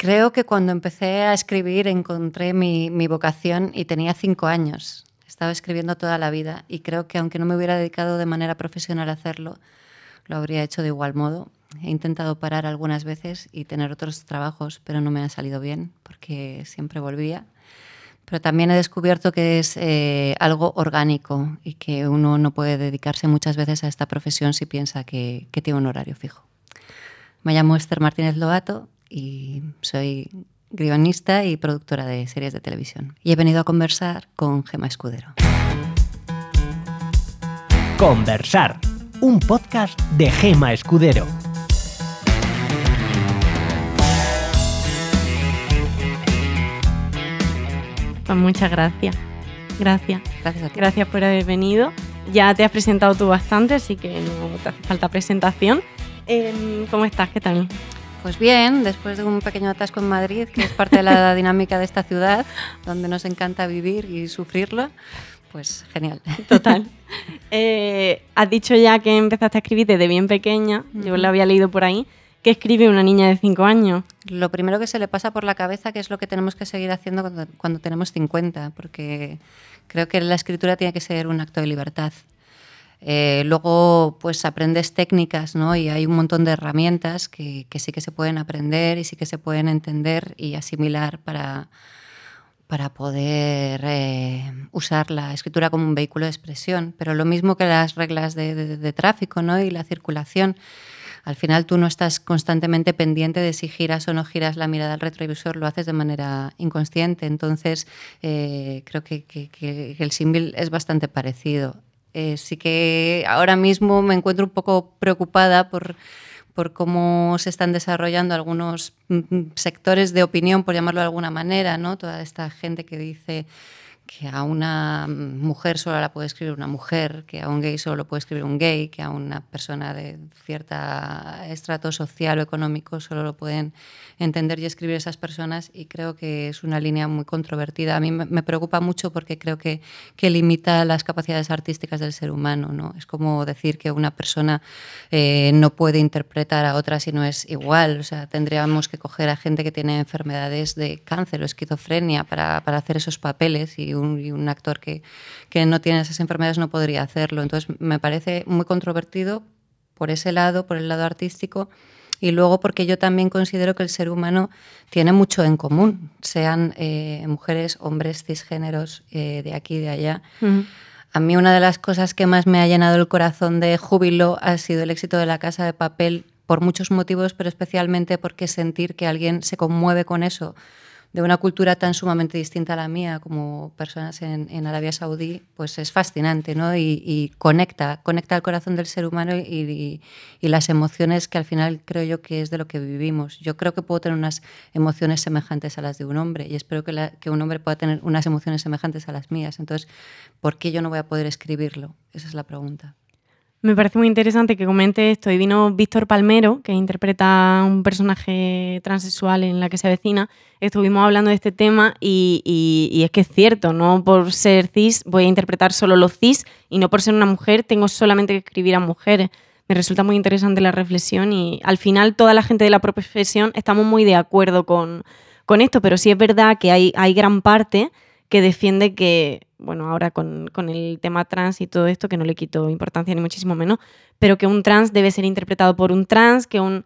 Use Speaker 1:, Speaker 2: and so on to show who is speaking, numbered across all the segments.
Speaker 1: Creo que cuando empecé a escribir encontré mi, mi vocación y tenía cinco años. He estado escribiendo toda la vida y creo que aunque no me hubiera dedicado de manera profesional a hacerlo, lo habría hecho de igual modo. He intentado parar algunas veces y tener otros trabajos, pero no me han salido bien porque siempre volvía. Pero también he descubierto que es eh, algo orgánico y que uno no puede dedicarse muchas veces a esta profesión si piensa que, que tiene un horario fijo. Me llamo Esther Martínez Loato y soy guionista y productora de series de televisión. Y he venido a conversar con Gema Escudero.
Speaker 2: Conversar, un podcast de Gema Escudero.
Speaker 3: Pues muchas gracias. Gracias.
Speaker 1: Gracias a ti.
Speaker 3: Gracias por haber venido. Ya te has presentado tú bastante, así que no te hace falta presentación. Em, ¿Cómo estás? ¿Qué tal?
Speaker 1: Pues bien, después de un pequeño atasco en Madrid, que es parte de la dinámica de esta ciudad, donde nos encanta vivir y sufrirlo, pues genial.
Speaker 3: Total. Eh, has dicho ya que empezaste a escribir desde bien pequeña, yo lo había leído por ahí, que escribe una niña de 5 años.
Speaker 1: Lo primero que se le pasa por la cabeza, que es lo que tenemos que seguir haciendo cuando, cuando tenemos 50, porque creo que la escritura tiene que ser un acto de libertad. Eh, luego, pues aprendes técnicas, ¿no? Y hay un montón de herramientas que, que, sí que se pueden aprender y sí que se pueden entender y asimilar para, para poder eh, usar la escritura como un vehículo de expresión. Pero lo mismo que las reglas de, de, de tráfico, ¿no? Y la circulación. Al final tú no estás constantemente pendiente de si giras o no giras la mirada al retrovisor, lo haces de manera inconsciente. Entonces, eh, creo que, que, que el símil es bastante parecido. Eh, sí que ahora mismo me encuentro un poco preocupada por, por cómo se están desarrollando algunos sectores de opinión, por llamarlo de alguna manera, ¿no? Toda esta gente que dice que a una mujer solo la puede escribir una mujer, que a un gay solo lo puede escribir un gay, que a una persona de cierta estrato social o económico solo lo pueden entender y escribir esas personas y creo que es una línea muy controvertida. A mí me preocupa mucho porque creo que, que limita las capacidades artísticas del ser humano. ¿no? Es como decir que una persona eh, no puede interpretar a otra si no es igual. O sea, tendríamos que coger a gente que tiene enfermedades de cáncer o esquizofrenia para, para hacer esos papeles y un, y un actor que, que no tiene esas enfermedades no podría hacerlo. Entonces, me parece muy controvertido por ese lado, por el lado artístico, y luego porque yo también considero que el ser humano tiene mucho en común, sean eh, mujeres, hombres, cisgéneros, eh, de aquí y de allá. A mí una de las cosas que más me ha llenado el corazón de júbilo ha sido el éxito de la Casa de Papel por muchos motivos, pero especialmente porque sentir que alguien se conmueve con eso de una cultura tan sumamente distinta a la mía como personas en, Arabia Saudí, pues es fascinante, ¿no? Y, conecta, conecta el corazón del ser humano y, las emociones que al final creo yo que es de lo que vivimos. Yo creo que puedo tener unas emociones semejantes a las de un hombre y espero que un hombre pueda tener unas emociones semejantes a las mías. Entonces, ¿por qué yo no voy a poder escribirlo? Esa es la pregunta.
Speaker 3: Me parece muy interesante que comente esto. Y vino Víctor Palmero, que interpreta un personaje transexual en la que se avecina. Estuvimos hablando de este tema y, y, es que es cierto, no por ser cis voy a interpretar solo los cis y no por ser una mujer tengo solamente que escribir a mujeres. Me resulta muy interesante la reflexión y al final toda la gente de la profesión estamos muy de acuerdo con, con esto, pero sí es verdad que hay, hay gran parte que defiende que, bueno, ahora con, con, el tema trans y todo esto, que no le quito importancia ni muchísimo menos, pero que un trans debe ser interpretado por un trans, que un...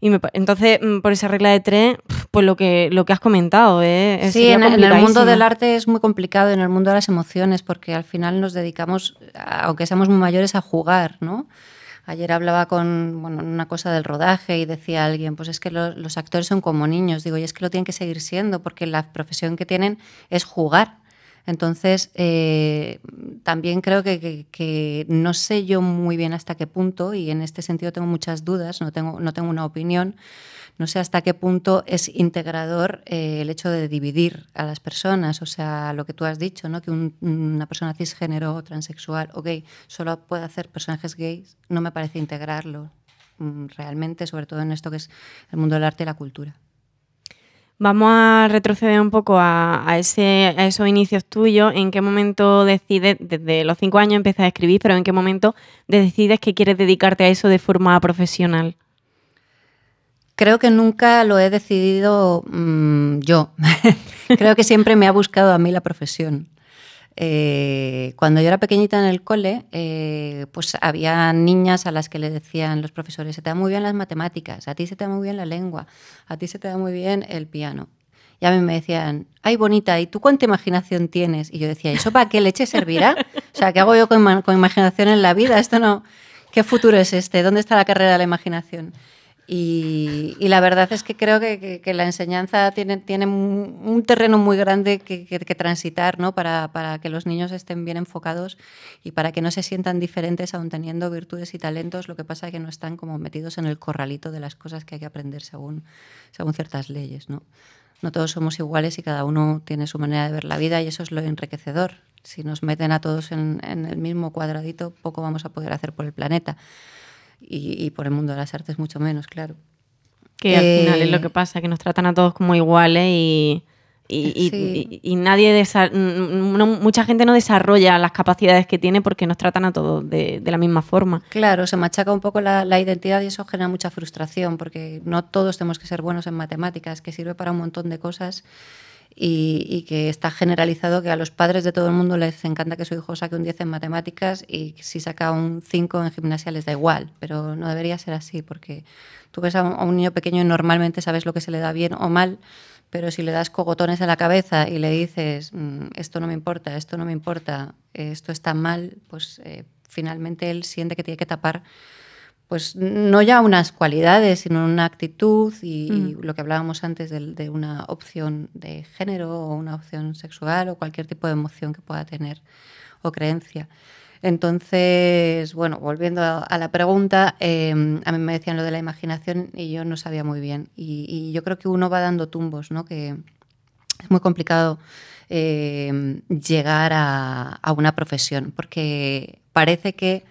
Speaker 3: Y me entonces, mm, por esa regla de tres, pues lo que, lo que has comentado, ¿eh?
Speaker 1: Sí, en, en el mundo del arte es muy complicado, en el mundo de las emociones, porque al final nos dedicamos, aunque seamos muy mayores, a jugar, ¿no? Ayer hablaba con bueno, una cosa del rodaje y decía alguien, pues es que lo- los actores son como niños. Digo, y es que lo tienen que seguir siendo, porque la profesión que tienen es jugar. Entonces, eh, también creo que, que- no sé yo muy bien hasta qué punto, y en este sentido tengo muchas dudas, no tengo, no tengo una opinión, no sé hasta qué punto es integrador eh, el hecho de dividir a las personas, o sea, lo que tú has dicho, ¿no? que un- una persona cisgénero transexual o gay solo puede hacer personajes gays, no me parece integrarlo mm, realmente, sobre todo en esto que es el mundo del arte y la cultura.
Speaker 3: Vamos a retroceder un poco a, ese, a esos inicios tuyos. ¿En qué momento decides, desde los cinco años empiezas a escribir, pero en qué momento decides que quieres dedicarte a eso de forma profesional?
Speaker 1: Creo que nunca lo he decidido mm, yo. Creo que siempre me ha buscado a mí la profesión. Eh, cuando yo era pequeñita en el cole, eh, pues había niñas a las que le decían los profesores, se te dan muy bien las matemáticas, a ti se te da muy bien la lengua, a ti se te da muy bien el piano. Y a mí me decían, ay, bonita, ¿y tú cuánta imaginación tienes? Y yo decía, ¿eso para qué leche servirá? O sea, ¿qué hago yo con, con imaginación en la vida? Esto no... ¿Qué futuro es este? ¿Dónde está la carrera de la imaginación? Y, la verdad es que creo que, la enseñanza tiene, tiene un, terreno muy grande que, transitar ¿no? para, para que los niños estén bien enfocados y para que no se sientan diferentes aun teniendo virtudes y talentos. Lo que pasa es que no están como metidos en el corralito de las cosas que hay que aprender según, según ciertas leyes. ¿no? todos somos iguales y cada uno tiene su manera de ver la vida y eso es lo enriquecedor. Si nos meten a todos en el mismo cuadradito, poco vamos a poder hacer por el planeta y, y por el mundo de las artes mucho menos, claro.
Speaker 3: Que al final es lo
Speaker 1: Eh,
Speaker 3: que pasa, que nos tratan a todos como iguales y, y,
Speaker 1: Sí.
Speaker 3: y- y nadie no- mucha gente no desarrolla las capacidades que tiene porque nos tratan a todos de, de la misma forma.
Speaker 1: Claro, se machaca un poco la, la identidad y eso genera mucha frustración porque no todos tenemos que ser buenos en matemáticas, que sirve para un montón de cosas y, que está generalizado que a los padres de todo el mundo les encanta que su hijo saque un 10 en matemáticas y si saca un 5 en gimnasia les da igual, pero no debería ser así porque tú ves a un, a niño pequeño y normalmente sabes lo que se le da bien o mal, pero si le das cogotones en la cabeza y le dices "Mm, esto no me importa, esto no me importa, esto está mal, pues eh, finalmente él siente que tiene que tapar pues no ya unas cualidades, sino una actitud y, y lo que hablábamos antes de, de una opción de género o una opción sexual o cualquier tipo de emoción que pueda tener o creencia. Entonces, bueno, volviendo a, a la pregunta, eh, a mí me decían lo de la imaginación y yo no sabía muy bien. Y, y yo creo que uno va dando tumbos, ¿no? Que es muy complicado eh, llegar a, a una profesión porque parece que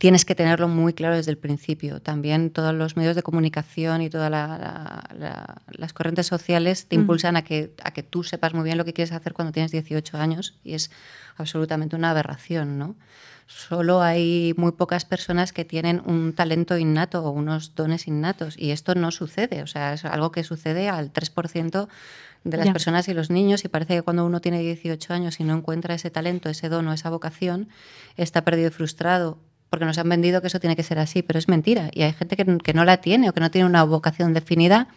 Speaker 1: tienes que tenerlo muy claro desde el principio. También todos los medios de comunicación y todas la- la- la- las corrientes sociales te impulsan a que, a que tú sepas muy bien lo que quieres hacer cuando tienes 18 años y es absolutamente una aberración, ¿no? Solo hay muy pocas personas que tienen un talento innato o unos dones innatos y esto no sucede, o sea, es algo que sucede al 3% de las
Speaker 3: Ya.
Speaker 1: personas y los niños y parece que cuando uno tiene 18 años y no encuentra ese talento, ese don o esa vocación, está perdido y frustrado porque nos han vendido que eso tiene que ser así, pero es mentira. Y hay gente que, no la tiene o que no tiene una vocación definida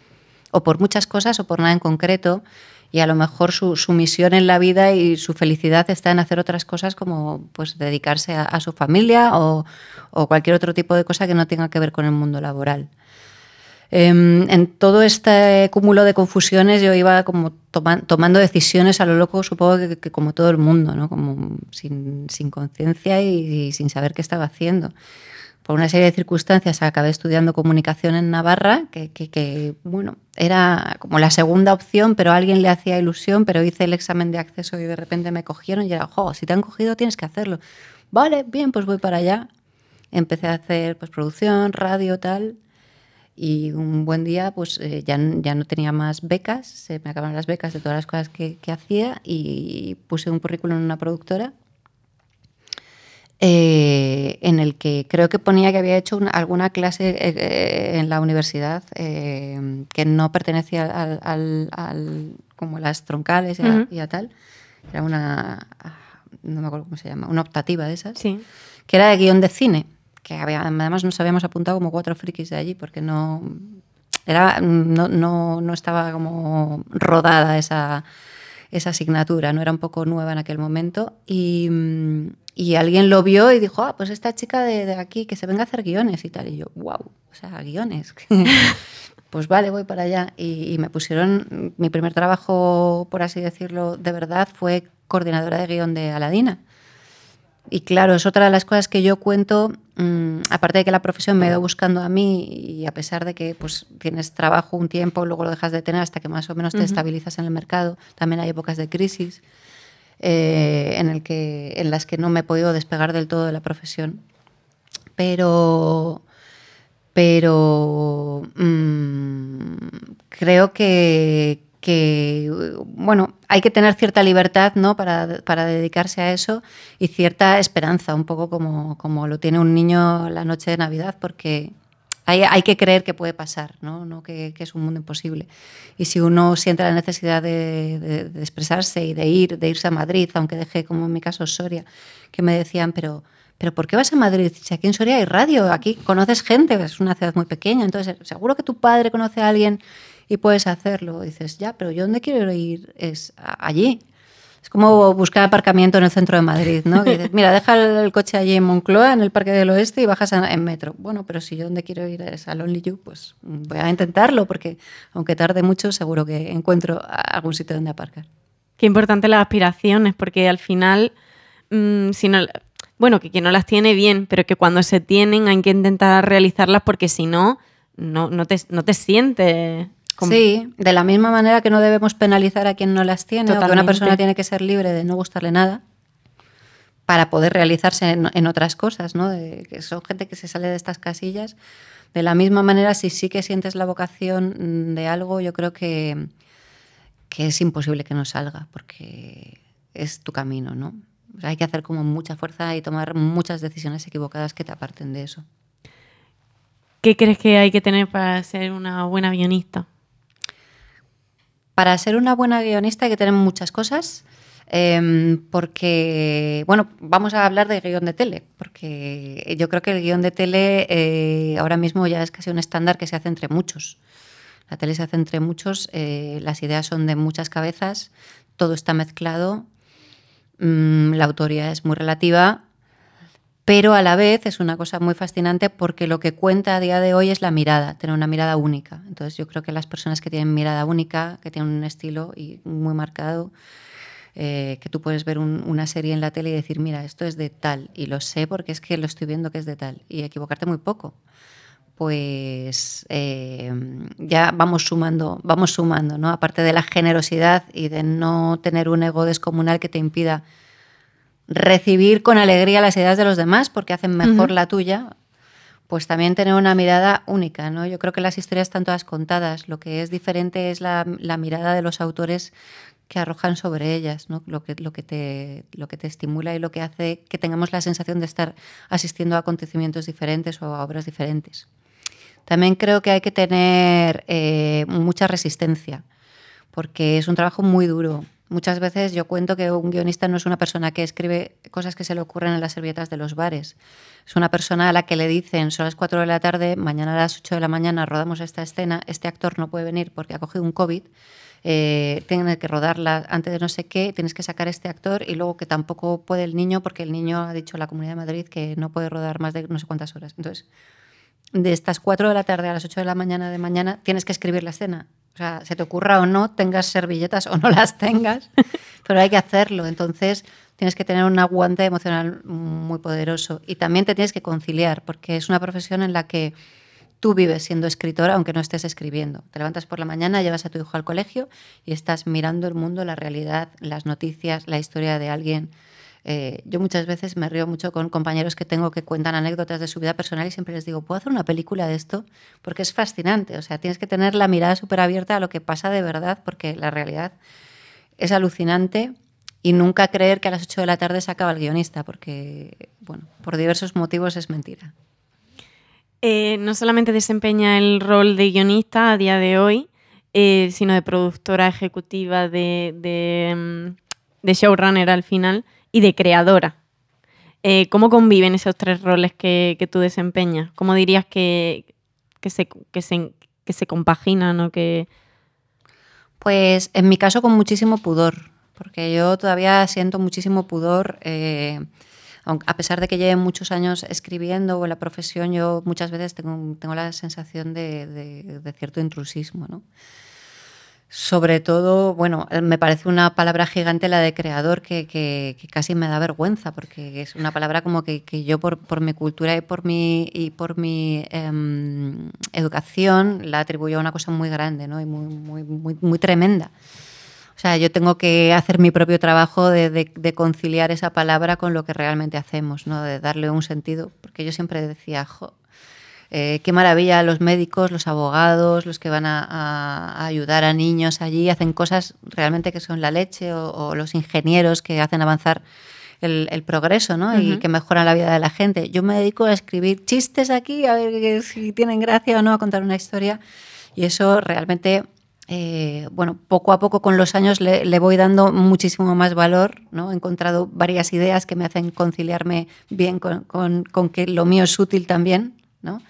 Speaker 1: o por muchas cosas o por nada en concreto y a lo mejor su, misión en la vida y su felicidad está en hacer otras cosas como pues dedicarse a, a su familia o, o cualquier otro tipo de cosa que no tenga que ver con el mundo laboral. Em, en todo este cúmulo de confusiones yo iba como toma- tomando decisiones a lo loco, supongo que, que como todo el mundo, ¿no? como sin, sin conciencia y, y sin saber qué estaba haciendo. Por una serie de circunstancias acabé estudiando comunicación en Navarra, que, que- que, bueno, era como la segunda opción, pero a alguien le hacía ilusión, pero hice el examen de acceso y de repente me cogieron y era, jo, si te han cogido tienes que hacerlo. Vale, bien, pues voy para allá. Empecé a hacer pues, producción, radio, tal. Y un buen día, pues eh, ya, ya no tenía más becas, se me acabaron las becas de todas las cosas que, que hacía y puse un currículum en una productora eh, en el que creo que ponía que había hecho una- alguna clase eh, eh, en la universidad que no pertenecía al, al- al- como a las troncales y a,
Speaker 3: Ujú.
Speaker 1: y a tal. Era una, ah, no me acuerdo cómo se llama, una optativa de esas
Speaker 3: Sí.
Speaker 1: que era de guion de cine, que había- además nos habíamos apuntado como cuatro frikis de allí, porque no, era, no, no, no estaba como rodada esa, esa asignatura, no era un poco nueva en aquel momento. Y, y alguien lo vio y dijo, ah, pues esta chica de, de, aquí, que se venga a hacer guiones y tal. Y yo, wow, o sea, guiones. pues vale, voy para allá. Y, y, me pusieron, mi primer trabajo, por así decirlo, de verdad, fue coordinadora de guion de Aladina. Y claro, es otra de las cosas que yo cuento, mmm, aparte de que la profesión me ha ido buscando a mí y a pesar de que pues, tienes trabajo un tiempo, luego lo dejas de tener hasta que más o menos te uh -huh. estabilizas en el mercado, también hay épocas de crisis eh, en, el que, en las que no me he podido despegar del todo de la profesión. Pero, pero mmm, creo que, que, bueno, hay que tener cierta libertad ¿no? para, para, dedicarse a eso y cierta esperanza, un poco como, como, lo tiene un niño la noche de Navidad, porque hay, hay que creer que puede pasar, ¿no? no que, que, es un mundo imposible. Y si uno siente la necesidad de, de, expresarse y de ir, de irse a Madrid, aunque deje, como en mi caso, Soria, que me decían, pero... ¿Pero por qué vas a Madrid? Si aquí en Soria hay radio, aquí conoces gente, es una ciudad muy pequeña, entonces seguro que tu padre conoce a alguien y puedes hacerlo. dices, ya, pero yo donde quiero ir es allí. Es como buscar aparcamiento en el centro de Madrid, ¿no? Dices, mira, deja el, coche allí en Moncloa, en el Parque del Oeste, y bajas en metro. Bueno, pero si yo donde quiero ir es a Lonely You, pues voy a intentarlo, porque aunque tarde mucho, seguro que encuentro algún sitio donde aparcar.
Speaker 3: Qué importante las aspiraciones, porque al final, mmm, si no, bueno, que quien no las tiene bien, pero que cuando se tienen hay que intentar realizarlas porque si no, no, no, te, no te sientes.
Speaker 1: Sí, de la misma manera que no debemos penalizar a quien no las tiene, Totalmente. o que una persona tiene que ser libre de no gustarle nada para poder realizarse en, en otras cosas, ¿no? De, que son gente que se sale de estas casillas. De la misma manera, si sí que sientes la vocación de algo, yo creo que, que es imposible que no salga, porque es tu camino, ¿no? O sea, hay que hacer como mucha fuerza y tomar muchas decisiones equivocadas que te aparten de eso.
Speaker 3: ¿Qué crees que hay que tener para ser una buena guionista?
Speaker 1: Para ser una buena guionista hay que tener muchas cosas, eh, porque, bueno, vamos a hablar de guion de tele, porque yo creo que el guion de tele eh, ahora mismo ya es casi un estándar que se hace entre muchos. La tele se hace entre muchos, eh, las ideas son de muchas cabezas, todo está mezclado, mmm, la autoría es muy relativa, pero a la vez es una cosa muy fascinante porque lo que cuenta a día de hoy es la mirada, tener una mirada única. Entonces yo creo que las personas que tienen mirada única, que tienen un estilo muy marcado, eh, que tú puedes ver un, una serie en la tele y decir, mira, esto es de tal, y lo sé porque es que lo estoy viendo que es de tal, y equivocarte muy poco. Pues eh, ya vamos sumando, vamos sumando, ¿no? Aparte de la generosidad y de no tener un ego descomunal que te impida recibir con alegría las ideas de los demás porque hacen mejor uh -huh. la tuya, pues también tener una mirada única. ¿no? Yo creo que las historias están todas contadas. Lo que es diferente es la, la mirada de los autores que arrojan sobre ellas, ¿no? lo, que, lo, que te, lo que te estimula y lo que hace que tengamos la sensación de estar asistiendo a acontecimientos diferentes o a obras diferentes. También creo que hay que tener eh, mucha resistencia, porque es un trabajo muy duro, Muchas veces yo cuento que un guionista no es una persona que escribe cosas que se le ocurren en las servietas de los bares. Es una persona a la que le dicen, son las 4 de la tarde, mañana a las 8 de la mañana rodamos esta escena, este actor no puede venir porque ha cogido un COVID, eh, que rodarla antes de no sé qué, tienes que sacar este actor y luego que tampoco puede el niño porque el niño ha dicho a la Comunidad de Madrid que no puede rodar más de no sé cuántas horas. Entonces, de estas 4 de la tarde a las 8 de la mañana de mañana tienes que escribir la escena. O sea, se te ocurra o no, tengas servilletas o no las tengas, pero hay que hacerlo. Entonces, tienes que tener un aguante emocional muy poderoso. Y también te tienes que conciliar, porque es una profesión en la que tú vives siendo escritora aunque no estés escribiendo. Te levantas por la mañana, llevas a tu hijo al colegio y estás mirando el mundo, la realidad, las noticias, la historia de alguien. Eh, yo muchas veces me río mucho con compañeros que tengo que cuentan anécdotas de su vida personal y siempre les digo, ¿puedo hacer una película de esto? Porque es fascinante, o sea, tienes que tener la mirada súper abierta a lo que pasa de verdad, porque la realidad es alucinante y nunca creer que a las 8 de la tarde se acaba el guionista, porque, bueno, por diversos motivos es mentira.
Speaker 3: Eh, no solamente desempeña el rol de guionista a día de hoy, eh, sino de productora ejecutiva, de, de, mm, de showrunner al final y de creadora. Eh, ¿Cómo conviven esos tres roles que, que, tú desempeñas? ¿Cómo dirías que, que, se, que, se, que se compaginan o que...
Speaker 1: Pues en mi caso con muchísimo pudor, porque yo todavía siento muchísimo pudor. Eh, a pesar de que lleve muchos años escribiendo o en la profesión, yo muchas veces tengo, tengo la sensación de, de, cierto intrusismo. ¿no? Sobre todo, bueno, me parece una palabra gigante la de creador que, que, casi me da vergüenza, porque es una palabra como que, que yo por, por, mi cultura y por mi, y por mi em, educación la atribuyo a una cosa muy grande ¿no? y muy, muy, muy, muy tremenda. O sea, yo tengo que hacer mi propio trabajo de, conciliar esa palabra con lo que realmente hacemos, ¿no? de darle un sentido. Porque yo siempre decía, eh, qué maravilla los médicos, los abogados, los que van a, ayudar a niños allí, hacen cosas realmente que son la leche, o, los ingenieros que hacen avanzar el, progreso ¿no? y que mejoran la vida de la gente. Yo me dedico a escribir chistes aquí, a ver si tienen gracia o no, a contar una historia. Y eso realmente eh, bueno, poco a poco con los años le, voy dando muchísimo más valor. ¿no? He encontrado varias ideas que me hacen conciliarme bien con, con, que lo mío es útil también. ¿No?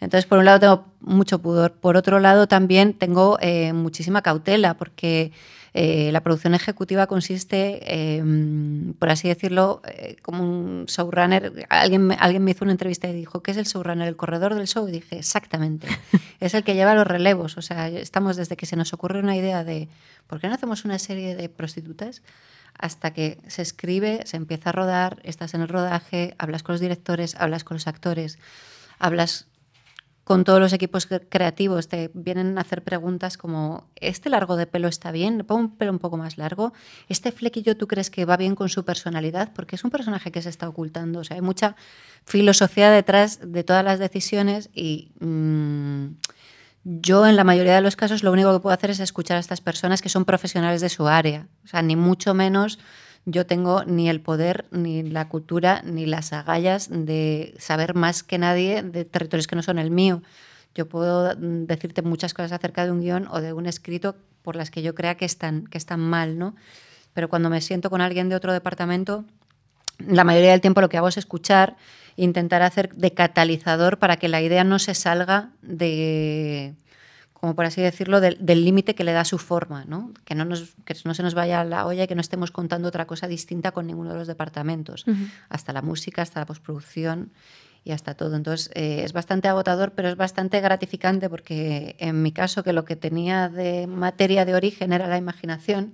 Speaker 1: Entonces, por un lado tengo mucho pudor. Por otro lado, también tengo eh, muchísima cautela porque eh, la producción ejecutiva consiste, em, por así decirlo, eh, como un showrunner. Alguien, alguien me hizo una entrevista y dijo, ¿qué es el showrunner? ¿El corredor del show? Y dije, exactamente. es el que lleva los relevos. O sea, estamos desde que se nos ocurre una idea de, ¿por qué no hacemos una serie de prostitutas? hasta que se escribe, se empieza a rodar, estás en el rodaje, hablas con los directores, hablas con los actores, hablas con todos los equipos creativos te vienen a hacer preguntas como, ¿este largo de pelo está bien? ¿Le pongo un pelo un poco más largo? ¿Este flequillo tú crees que va bien con su personalidad? Porque es un personaje que se está ocultando. O sea, hay mucha filosofía detrás de todas las decisiones y mm, yo en la mayoría de los casos lo único que puedo hacer es escuchar a estas personas que son profesionales de su área. O sea, ni mucho menos yo tengo ni el poder, ni la cultura, ni las agallas de saber más que nadie de territorios que no son el mío. Yo puedo mm, decirte muchas cosas acerca de un guion o de un escrito por las que yo crea que están, que están mal, ¿no? Pero cuando me siento con alguien de otro departamento, la mayoría del tiempo lo que hago es escuchar, intentar hacer de catalizador para que la idea no se salga de, como por así decirlo, del límite que le da su forma, ¿no? Que, no nos, que no se nos vaya a la olla y que no estemos contando otra cosa distinta con ninguno de los departamentos, hasta la música, hasta la postproducción y hasta todo. Entonces eh, es bastante agotador, pero es bastante gratificante porque en mi caso, que lo que tenía de materia de origen era la imaginación,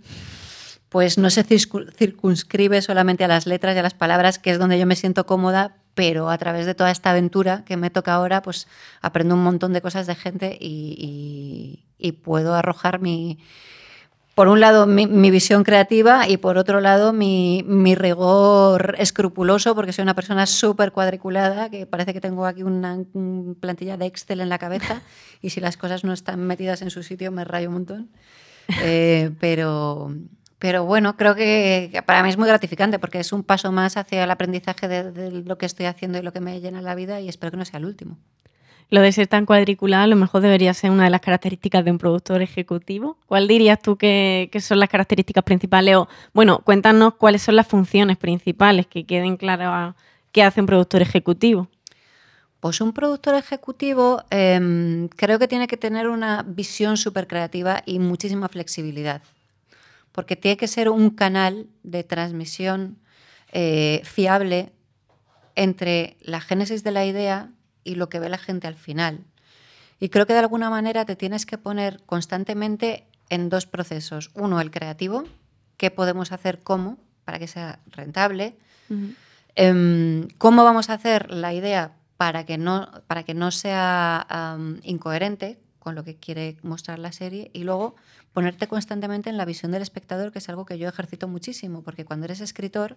Speaker 1: pues no se circunscribe solamente a las letras y a las palabras, que es donde yo me siento cómoda, pero a través de toda esta aventura que me toca ahora, pues aprendo un montón de cosas de gente y, puedo arrojar mi, por un lado mi, visión creativa y por otro lado mi, rigor escrupuloso, porque soy una persona súper cuadriculada, que parece que tengo aquí una, plantilla de Excel en la cabeza y si las cosas no están metidas en su sitio me rayo un montón. Eh, pero, pero bueno, creo que para mí es muy gratificante porque es un paso más hacia el aprendizaje de, lo que estoy haciendo y lo que me llena la vida y espero que no sea el último.
Speaker 3: Lo de ser tan cuadriculado a lo mejor debería ser una de las características de un productor ejecutivo. ¿Cuál dirías tú que, son las características principales? O, bueno, cuéntanos cuáles son las funciones principales, que queden claras qué hace un productor ejecutivo.
Speaker 1: Pues un productor ejecutivo em, creo que tiene que tener una visión súper creativa y muchísima flexibilidad porque tiene que ser un canal de transmisión eh, fiable entre la génesis de la idea y lo que ve la gente al final. Y creo que de alguna manera te tienes que poner constantemente en dos procesos. Uno, el creativo, qué podemos hacer cómo para que sea rentable. Em, ¿Cómo vamos a hacer la idea para que no, para que no sea incoherente con lo que quiere mostrar la serie? Y luego, ponerte constantemente en la visión del espectador, que es algo que yo ejercito muchísimo, porque cuando eres escritor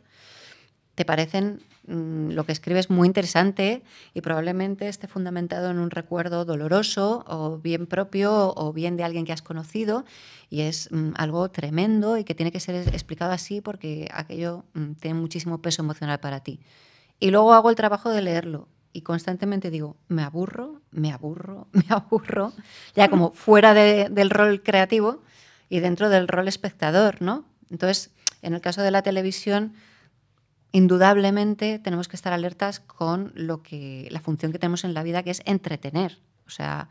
Speaker 1: te parecen mm, lo que escribes muy interesante y probablemente esté fundamentado en un recuerdo doloroso o bien propio o bien de alguien que has conocido y es mm, algo tremendo y que tiene que ser explicado así porque aquello mm, tiene muchísimo peso emocional para ti. Y luego hago el trabajo de leerlo y constantemente digo, me aburro, me aburro, me aburro, ya como fuera del rol creativo y dentro del rol espectador, ¿no? Entonces, en el caso de la televisión, indudablemente tenemos que estar alertas con lo que la función que tenemos en la vida, que es entretener. O sea,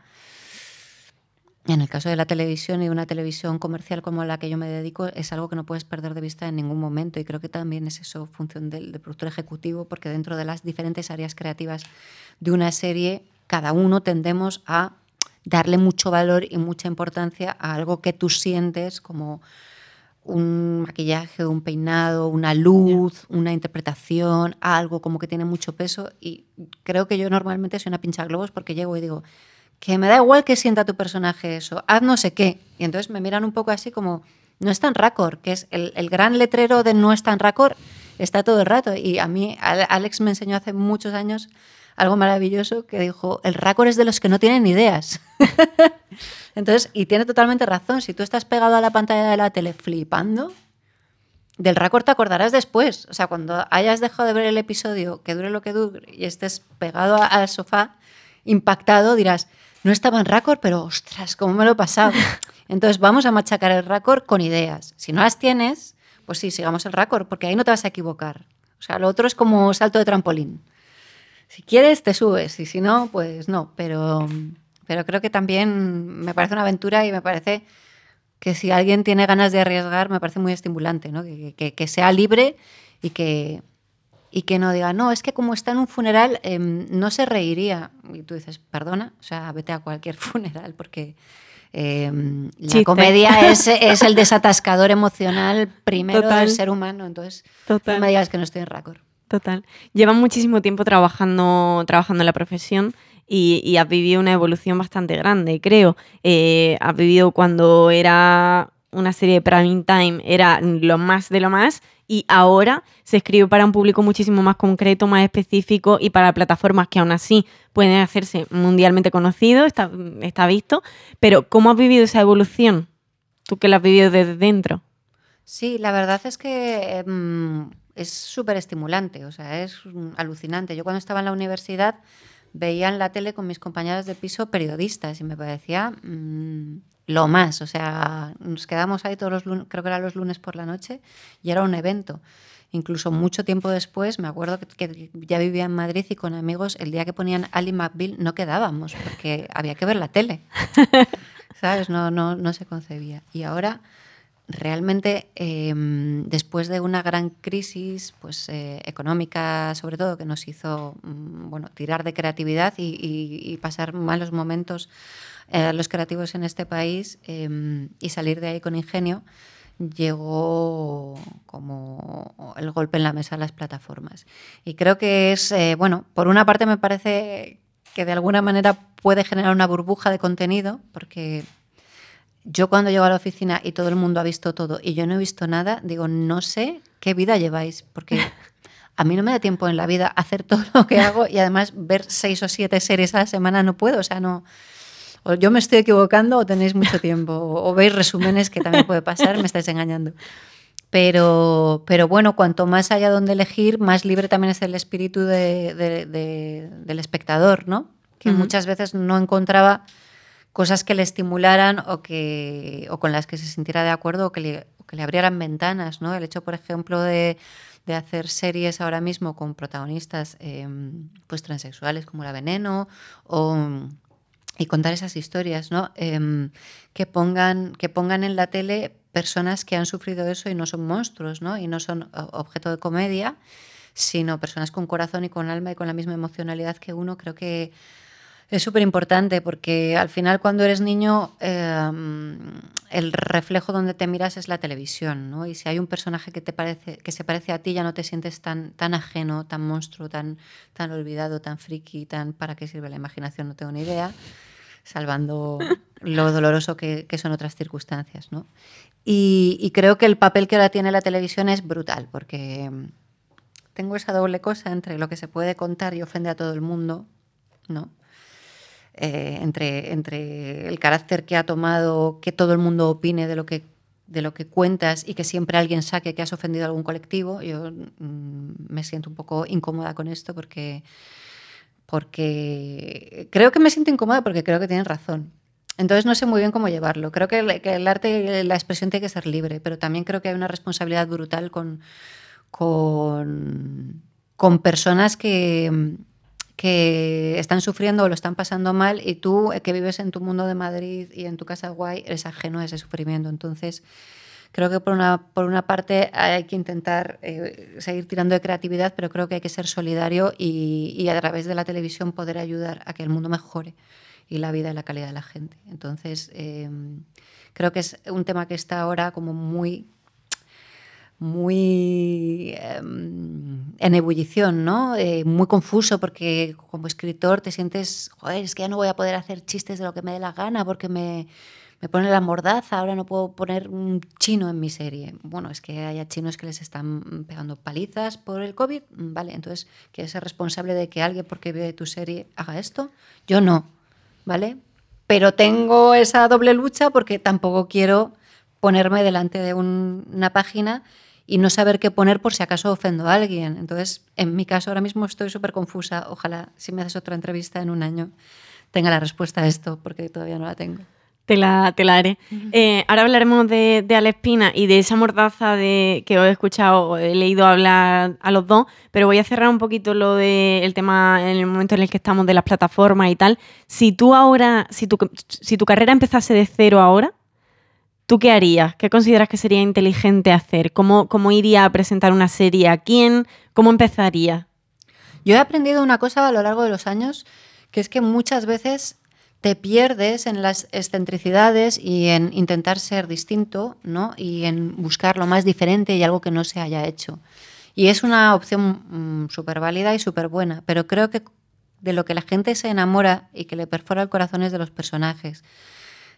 Speaker 1: en el caso de la televisión y de una televisión comercial como la que yo me dedico, es algo que no puedes perder de vista en ningún momento y creo que también es eso función del, del productor ejecutivo, porque dentro de las diferentes áreas creativas de una serie, cada uno tendemos a darle mucho valor y mucha importancia a algo que tú sientes como un maquillaje, un peinado, una luz, una interpretación, algo como que tiene mucho peso y creo que yo normalmente soy una pincha globos porque llego y digo, que me da igual que sienta tu personaje eso, haz no sé qué. Y entonces me miran un poco así como, no es tan racor, que es el, el gran letrero de no es tan racor, está todo el rato. Y a mí, Alex me enseñó hace muchos años algo maravilloso que dijo, el racor es de los que no tienen ideas. entonces, y tiene totalmente razón, si tú estás pegado a la pantalla de la tele flipando, del racor te acordarás después. O sea, cuando hayas dejado de ver el episodio, que dure lo que dure, y estés pegado al sofá, impactado, dirás, no estaba en Raccord, pero ostras, cómo me lo he pasado. Entonces vamos a machacar el Raccord con ideas. Si no las tienes, pues sí, sigamos el Raccord, porque ahí no te vas a equivocar. O sea, lo otro es como salto de trampolín. Si quieres, te subes, y si no, pues no. Pero, pero creo que también me parece una aventura y me parece que si alguien tiene ganas de arriesgar, me parece muy estimulante, ¿no? que, que, que sea libre y que, y que no diga, no, es que como está en un funeral eh, no se reiría. Y tú dices, perdona, o sea, vete a cualquier funeral porque eh, la
Speaker 3: Chiste.
Speaker 1: comedia es, es, el desatascador emocional primero
Speaker 3: Total.
Speaker 1: del ser humano. Entonces,
Speaker 3: Total.
Speaker 1: no me digas que no estoy en récord.
Speaker 3: Total. Llevas muchísimo tiempo trabajando, trabajando en la profesión y, y has vivido una evolución bastante grande, creo. Eh, has vivido cuando era una serie de prime time, era lo más de lo más, y ahora se escribe para un público muchísimo más concreto, más específico y para plataformas que aún así pueden hacerse mundialmente conocidos, está, está visto. Pero, ¿cómo has vivido esa evolución? Tú que la has vivido desde dentro.
Speaker 1: Sí, la verdad es que em, es súper estimulante, o sea, es mm, alucinante. Yo cuando estaba en la universidad veía en la tele con mis compañeras de piso periodistas y me parecía mm, lo más, o sea, nos quedamos ahí todos los lunes, creo que era los lunes por la noche y era un evento. Incluso mucho tiempo después, me acuerdo que, ya vivía en Madrid y con amigos, el día que ponían Ali McBeal no quedábamos porque había que ver la tele. ¿Sabes? No, no, no se concebía. Y ahora realmente eh, después de una gran crisis pues, eh, económica, sobre todo, que nos hizo mm, bueno, tirar de creatividad y, y, y pasar malos momentos eh, los creativos en este país eh, y salir de ahí con ingenio, llegó como el golpe en la mesa a las plataformas. Y creo que es, eh, bueno, por una parte me parece que de alguna manera puede generar una burbuja de contenido, porque yo cuando llego a la oficina y todo el mundo ha visto todo y yo no he visto nada, digo, no sé qué vida lleváis, porque a mí no me da tiempo en la vida hacer todo lo que hago y además ver seis o siete series a la semana no puedo, o sea, no... O yo me estoy equivocando o tenéis mucho tiempo, o, o veis resúmenes que también puede pasar, me estáis engañando. Pero, pero bueno, cuanto más haya donde elegir, más libre también es el espíritu de, de, de, del espectador, ¿no? Que uh -huh. muchas veces no encontraba cosas que le estimularan o, que, o con las que se sintiera de acuerdo o que le, que le abrieran ventanas, ¿no? El hecho, por ejemplo, de, de hacer series ahora mismo con protagonistas eh, pues transexuales como La Veneno o y contar esas historias, ¿no? Eh, que, pongan, que pongan en la tele personas que han sufrido eso y no son monstruos, ¿no? Y no son objeto de comedia, sino personas con corazón y con alma y con la misma emocionalidad que uno. Creo que es súper importante porque al final cuando eres niño eh, el reflejo donde te miras es la televisión, ¿no? Y si hay un personaje que te parece que se parece a ti ya no te sientes tan tan ajeno, tan monstruo, tan tan olvidado, tan friki, tan para qué sirve la imaginación no tengo ni idea, salvando lo doloroso que, son otras circunstancias, ¿no? Y, y creo que el papel que ahora tiene la televisión es brutal porque tengo esa doble cosa entre lo que se puede contar y ofende a todo el mundo, ¿no? Eh, entre, entre el carácter que ha tomado, que todo el mundo opine de lo que de lo que cuentas y que siempre alguien saque que has ofendido a algún colectivo, yo mmm, me siento un poco incómoda con esto porque, porque creo que me siento incómoda porque creo que tienen razón. Entonces no sé muy bien cómo llevarlo. Creo que el, que el arte la expresión tiene que ser libre, pero también creo que hay una responsabilidad brutal con, con, con personas que, que están sufriendo o lo están pasando mal y tú eh, que vives en tu mundo de Madrid y en tu casa guay eres ajeno a ese sufrimiento. Entonces, creo que por una, por una parte hay que intentar eh, seguir tirando de creatividad, pero creo que hay que ser solidario y, a través de la televisión poder ayudar a que el mundo mejore y la vida y la calidad de la gente. Entonces, eh, creo que es un tema que está ahora como muy muy eh, en ebullición, ¿no? Eh, muy confuso porque como escritor te sientes, joder, es que ya no voy a poder hacer chistes de lo que me dé la gana porque me, me pone la mordaza, ahora no puedo poner un chino en mi serie. Bueno, es que haya chinos que les están pegando palizas por el COVID, vale, entonces, ¿quieres ser responsable de que alguien porque ve tu serie haga esto? Yo no, ¿vale? Pero tengo esa doble lucha porque tampoco quiero ponerme delante de una página y no saber qué poner por si acaso ofendo a alguien. Entonces, en mi caso ahora mismo estoy súper confusa. Ojalá si me haces otra entrevista en un año tenga la respuesta a esto, porque todavía no la tengo.
Speaker 3: Te la, te la haré. Eh, ahora hablaremos de, de Alespina y de esa mordaza de, que os he escuchado, he leído hablar a los dos, pero voy a cerrar un poquito lo del tema en el momento en el que estamos de las plataformas y tal. Si tú ahora, si tu, si tu carrera empezase de cero ahora, ¿Tú qué harías? ¿Qué consideras que sería inteligente hacer? ¿Cómo, ¿Cómo iría a presentar una serie? ¿A quién? ¿Cómo empezaría?
Speaker 1: Yo he aprendido una cosa a lo largo de los años, que es que muchas veces te pierdes en las excentricidades y en intentar ser distinto, ¿no? Y en buscar lo más diferente y algo que no se haya hecho. Y es una opción mm, súper válida y súper buena, pero creo que de lo que la gente se enamora y que le perfora el corazón es de los personajes.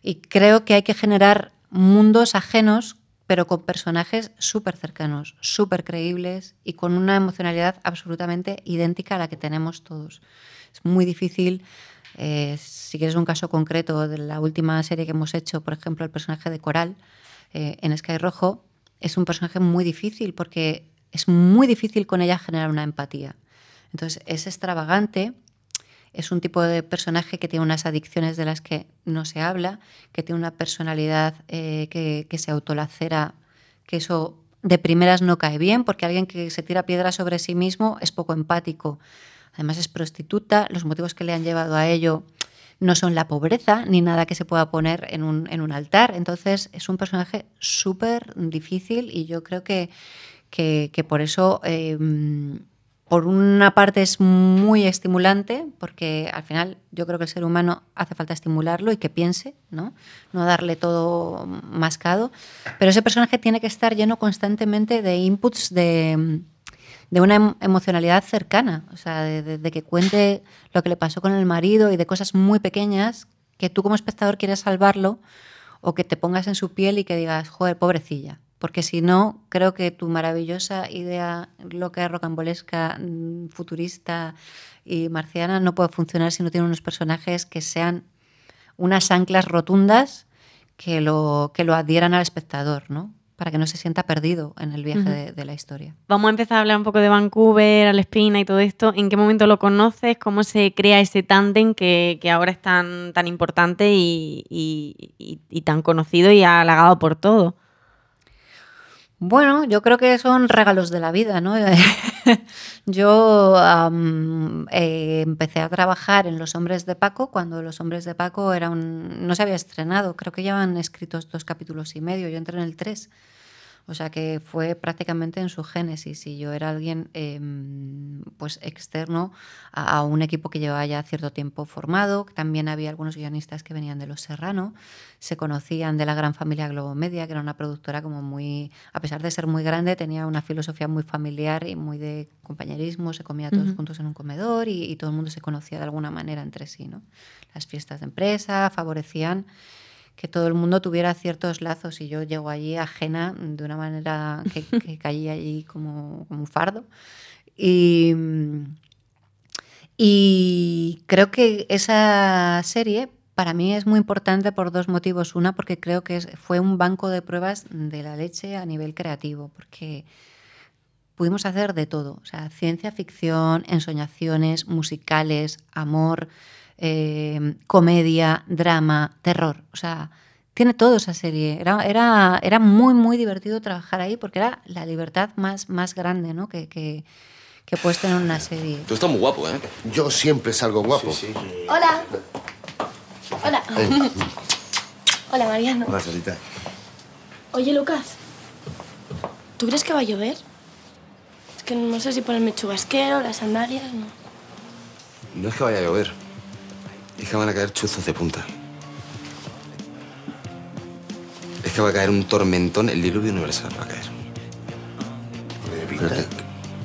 Speaker 1: Y creo que hay que generar mundos ajenos, pero con personajes súper cercanos, súper creíbles y con una emocionalidad absolutamente idéntica a la que tenemos todos. Es muy difícil, eh, si quieres un caso concreto de la última serie que hemos hecho, por ejemplo, el personaje de Coral eh, en Sky Rojo, es un personaje muy difícil porque es muy difícil con ella generar una empatía. Entonces es extravagante, es un tipo de personaje que tiene unas adicciones de las que no se habla, que tiene una personalidad eh, que, que, se autolacera, que eso de primeras no cae bien, porque alguien que se tira piedra sobre sí mismo es poco empático. Además es prostituta, los motivos que le han llevado a ello no son la pobreza ni nada que se pueda poner en un, en un altar. Entonces es un personaje súper difícil y yo creo que, que, por eso... Eh, por una parte es muy estimulante, porque al final yo creo que el ser humano hace falta estimularlo y que piense, ¿no? No darle todo mascado. Pero ese personaje tiene que estar lleno constantemente de inputs de, de una em, emocionalidad cercana, o sea, de, de, que cuente lo que le pasó con el marido y de cosas muy pequeñas que tú como espectador quieres salvarlo o que te pongas en su piel y que digas, joder, pobrecilla porque si no, creo que tu maravillosa idea loca, rocambolesca, mm, futurista y marciana no puede funcionar si no tiene unos personajes que sean unas anclas rotundas que lo, que lo adhieran al espectador, ¿no? para que no se sienta perdido en el viaje uh -huh. de, de, la historia.
Speaker 3: Vamos a empezar a hablar un poco de Vancouver, Alespina y todo esto. ¿En qué momento lo conoces? ¿Cómo se crea ese tándem que, que, ahora es tan, tan importante y, y, y, y tan conocido y halagado por todo?
Speaker 1: Bueno, yo creo que son regalos de la vida, ¿no? yo um, empecé a trabajar en Los Hombres de Paco cuando Los Hombres de Paco era un, no se había estrenado, creo que ya han escritos dos capítulos y medio, yo entré en el tres. O sea que fue prácticamente en su génesis y yo era alguien eh, pues externo a, a, un equipo que llevaba ya cierto tiempo formado. También había algunos guionistas que venían de Los Serrano, se conocían de la gran familia Globo Media, que era una productora como muy, a pesar de ser muy grande, tenía una filosofía muy familiar y muy de compañerismo, se comía todos uh -huh. juntos en un comedor y, y, todo el mundo se conocía de alguna manera entre sí. ¿no? Las fiestas de empresa favorecían que todo el mundo tuviera ciertos lazos y yo llego allí ajena de una manera que, que caí allí como, como, un fardo. Y, y creo que esa serie para mí es muy importante por dos motivos. Una, porque creo que fue un banco de pruebas de la leche a nivel creativo, porque pudimos hacer de todo, o sea, ciencia ficción, ensoñaciones, musicales, amor, eh, comedia, drama, terror. O sea, tiene todo esa serie. Era, era, era muy, muy divertido trabajar ahí porque era la libertad más, más grande ¿no? que, que, que puedes tener una serie.
Speaker 4: Tú estás muy guapo, ¿eh?
Speaker 5: Yo siempre salgo guapo.
Speaker 6: Hola. Hola. Hola, Mariano.
Speaker 5: Hola, Sarita.
Speaker 6: Oye, Lucas. ¿Tú crees que va a llover? Es que no sé si ponerme chubasquero, las sandalias, no.
Speaker 4: No es que vaya a llover. Es que van a caer chuzos de punta. Es que va a caer un tormentón, el diluvio universal va a caer.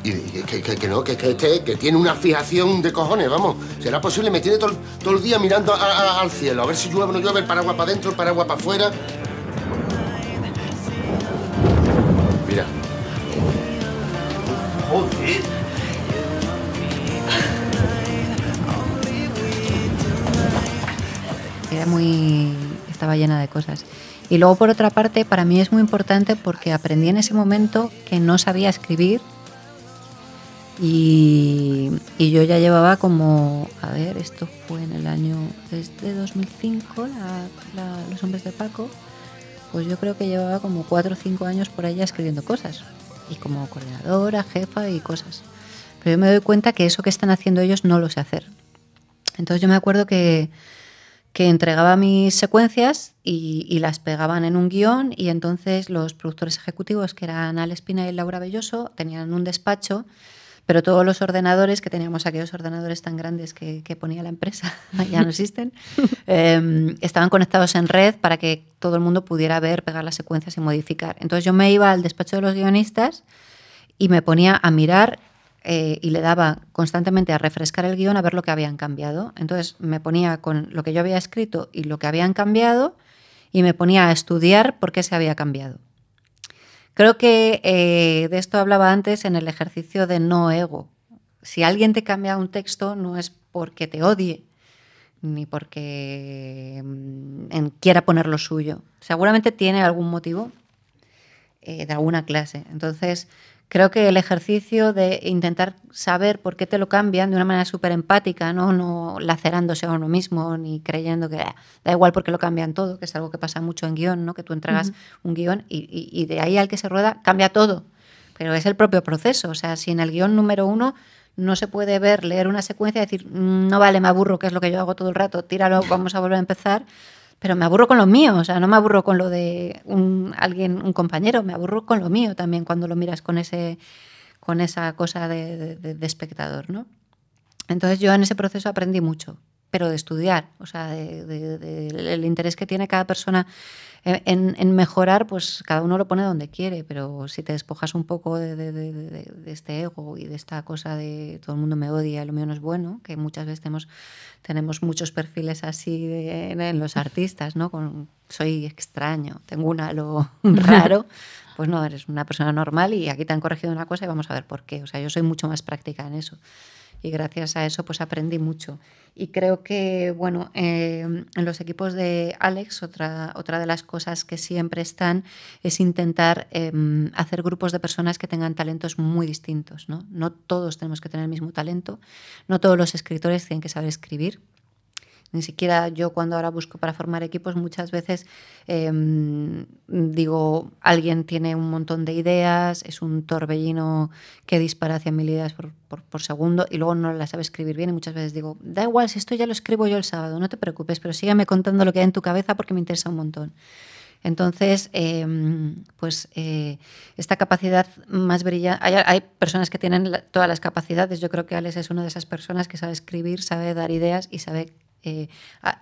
Speaker 5: Y, y que, que- que no, que, que, este- que tiene una fijación de cojones, vamos. ¿Será posible? Me tiene todo, el- todo el día mirando a- a- al cielo, a ver si llueve o no llueve, el paraguas para adentro, el paraguas para afuera.
Speaker 1: Estaba llena de cosas. Y luego, por otra parte, para mí es muy importante porque aprendí en ese momento que no sabía escribir. Y, y yo ya llevaba como. A ver, esto fue en el año. Desde 2005, la- la- Los Hombres de Paco. Pues yo creo que llevaba como cuatro o cinco años por allá escribiendo cosas. Y como coordinadora, jefa y cosas. Pero yo me doy cuenta que eso que están haciendo ellos no lo sé hacer. Entonces yo me acuerdo que, que entregaba mis secuencias y, y las pegaban en un guion y entonces los productores ejecutivos, que eran Ale Espina y Laura Belloso, tenían un despacho, pero todos los ordenadores, que teníamos aquellos ordenadores tan grandes que, que ponía la empresa, ya no existen, eh, estaban conectados en red para que todo el mundo pudiera ver, pegar las secuencias y modificar. Entonces yo me iba al despacho de los guionistas y me ponía a mirar eh, y le daba constantemente a refrescar el guion a ver lo que habían cambiado. Entonces me ponía con lo que yo había escrito y lo que habían cambiado y me ponía a estudiar por qué se había cambiado. Creo que eh, de esto hablaba antes en el ejercicio de no ego. Si alguien te cambia un texto no es porque te odie ni porque mm, quiera poner lo suyo. Seguramente tiene algún motivo eh, de alguna clase. Entonces, creo que el ejercicio de intentar saber por qué te lo cambian de una manera súper empática, ¿no? no lacerándose a uno mismo ni creyendo que "Ah, da igual porque lo cambian todo, que es algo que pasa mucho en guion, ¿no? que tú entregas un guion y, y- y de ahí al que se rueda cambia todo. Pero es el propio proceso. O sea, si en el guion número uno no se puede ver, leer una secuencia y decir, "Mm, no vale, me aburro, que es lo que yo hago todo el rato, tíralo, vamos a volver a empezar. Pero me aburro con lo mío, o sea, no me aburro con lo de un, alguien, un compañero, me aburro con lo mío también cuando lo miras con, ese, con esa cosa de- de espectador, ¿no? Entonces yo en ese proceso aprendí mucho, pero de estudiar, o sea, de- de- de- el interés que tiene cada persona en, en- mejorar, pues cada uno lo pone donde quiere, pero si te despojas un poco de, este ego y de esta cosa de todo el mundo me odia, lo mío no es bueno, que muchas veces tenemos, tenemos muchos perfiles así en los artistas, ¿no? Con, soy extraño, tengo un halo raro, pues no, eres una persona normal y aquí te han corregido una cosa y vamos a ver por qué. O sea, yo soy mucho más práctica en eso y gracias a eso pues aprendí mucho. Y creo que, bueno, eh, en los equipos de Alex, otra, otra de las cosas que siempre están es intentar eh, hacer grupos de personas que tengan talentos muy distintos. ¿no? no todos tenemos que tener el mismo talento, no todos los escritores tienen que saber escribir. Ni siquiera yo cuando ahora busco para formar equipos muchas veces eh, digo, alguien tiene un montón de ideas, es un torbellino que dispara hacia mil ideas por, por- segundo y luego no las sabe escribir bien y muchas veces digo, da igual, si esto ya lo escribo yo el sábado, no te preocupes, pero sígueme contando lo que hay en tu cabeza porque me interesa un montón. Entonces, eh, pues eh, esta capacidad más brillante, hay, personas que tienen la- todas las capacidades, yo creo que Alex es una de esas personas que sabe escribir, sabe dar ideas y sabe eh,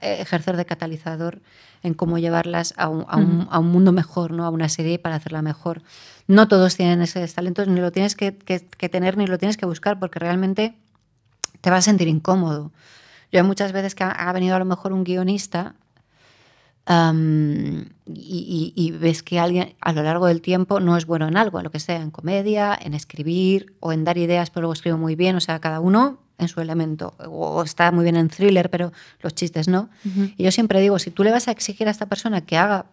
Speaker 1: eh, ejercer de catalizador en cómo llevarlas a un, a un- a un mundo mejor, ¿no? a una serie para hacerla mejor. No todos tienen ese talento, ni lo tienes que, que- que tener, ni lo tienes que buscar, porque realmente te vas a sentir incómodo. Yo hay muchas veces que ha, ha venido a lo mejor un guionista y, y- y ves que alguien a lo largo del tiempo no es bueno en algo, en lo que sea, en comedia, en escribir o en dar ideas, pero luego escribe muy bien, o sea, cada uno en su elemento, o está muy bien en thriller, pero los chistes no. Y yo siempre digo, si tú le vas a exigir a esta persona que haga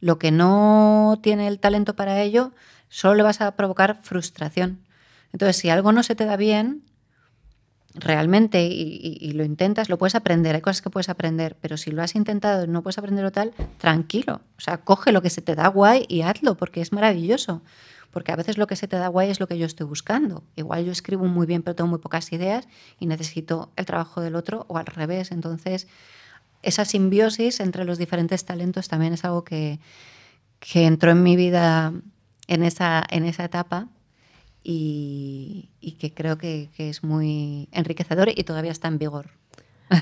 Speaker 1: lo que no tiene el talento para ello, solo le vas a provocar frustración. Entonces, si algo no se te da bien, realmente y, y- y lo intentas, lo puedes aprender, hay cosas que puedes aprender, pero si lo has intentado y no puedes aprenderlo tal, tranquilo, o sea, coge lo que se te da guay y hazlo, porque es maravilloso. Porque a veces lo que se te da guay es lo que yo estoy buscando. Igual yo escribo muy bien, pero tengo muy pocas ideas y necesito el trabajo del otro o al revés. Entonces, esa simbiosis entre los diferentes talentos también es algo que, que entró en mi vida en esa, en esa etapa y, que creo que, es muy enriquecedor y todavía está en vigor.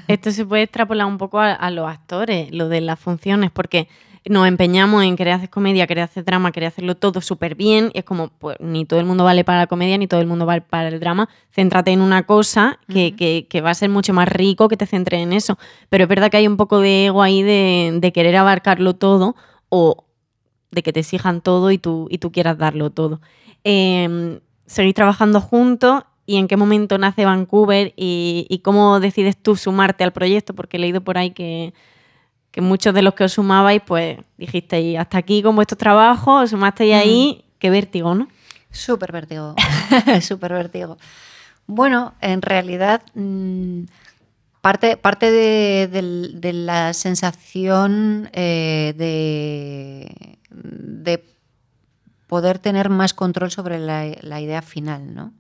Speaker 3: Esto se puede extrapolar un poco a, los actores, lo de las funciones, porque nos empeñamos en querer hacer comedia, querer hacer drama, querer hacerlo todo súper bien. Y es como, pues ni todo el mundo vale para la comedia, ni todo el mundo vale para el drama. Céntrate en una cosa que, uh -huh. que, que va a ser mucho más rico que te centres en eso. Pero es verdad que hay un poco de ego ahí de, de querer abarcarlo todo o de que te exijan todo y tú, y tú quieras darlo todo. Eh, seguís trabajando juntos y en qué momento nace Vancouver y, y, cómo decides tú sumarte al proyecto, porque he leído por ahí que, que muchos de los que os sumabais, pues dijisteis, hasta aquí con vuestro trabajo, os sumasteis mm. ahí, qué vértigo, ¿no?
Speaker 1: Súper vértigo, súper vértigo. Bueno, en realidad mmm, parte, parte de, de, de la sensación eh, de, de poder tener más control sobre la, la idea final, ¿no?